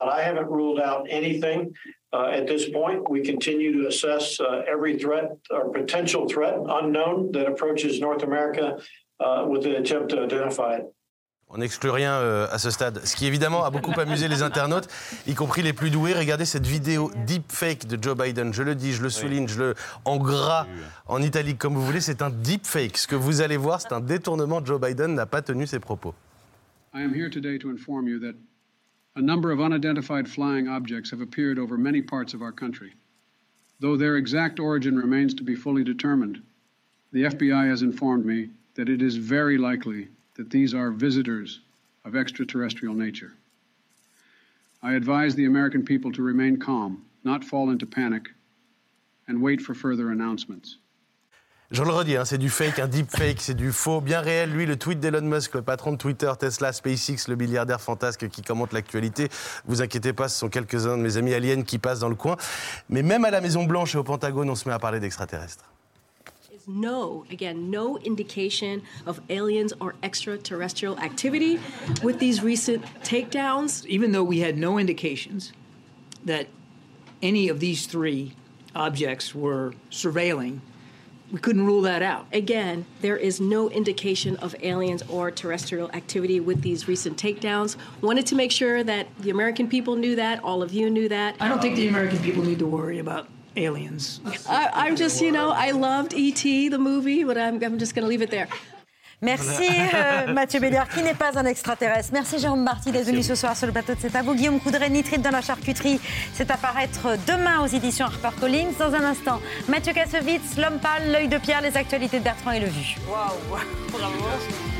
Speaker 46: I haven't ruled out anything uh, at this point. We continue to assess uh, every threat or potential threat unknown that approaches North America uh, with an attempt to identify it.
Speaker 34: On n'exclut rien euh, à ce stade. Ce qui évidemment a beaucoup amusé les internautes, y compris les plus doués. Regardez cette vidéo deepfake de Joe Biden. Je le dis, je le souligne, je le en gras, en italique comme vous voulez. C'est un deepfake. Ce que vous allez voir, c'est un détournement. Joe Biden n'a pas tenu ses propos.
Speaker 47: I am here today to inform you that a number of unidentified flying objects have appeared over many parts of our country. Though their exact origin remains to be fully determined, the FBI has informed me that it is very likely that these are visitors of extraterrestrial nature. I advise the American people to remain calm, not fall into panic, and wait for further announcements.
Speaker 34: Je le redis, hein, c'est du fake, un deepfake, c'est du faux, bien réel. Lui, le tweet d'Elon Musk, le patron de Twitter, Tesla, SpaceX, le milliardaire fantasque qui commente l'actualité. Vous inquiétez pas, ce sont quelques-uns de mes amis aliens qui passent dans le coin. Mais même à la Maison Blanche et au Pentagone, on se met à parler d'extraterrestres.
Speaker 35: No, again, no indication of aliens or extraterrestrial activity with these recent takedowns.
Speaker 40: even though we had no indications that any of these three objects were surveilling, we couldn't rule that out.
Speaker 35: Again, there is no indication of aliens or terrestrial activity with these recent takedowns. Wanted to make sure that the American people knew that, all of you knew that.
Speaker 40: I don't think the American people need to worry about aliens.
Speaker 35: I, I'm just, you know, I loved E.T., the movie, but I'm, I'm just going to leave it there.
Speaker 1: Merci euh, Mathieu Béliard, qui n'est pas un extraterrestre. Merci Jérôme Barty d'être venu ce soir sur le plateau de C'est à vous. Guillaume Coudray, Nitrite dans la charcuterie, c'est à paraître demain aux éditions HarperCollins. Dans un instant, Mathieu Kassovitz, L'Homme pâle, L'œil de pierre, les actualités de Bertrand et le Vu.
Speaker 48: Waouh, bravo.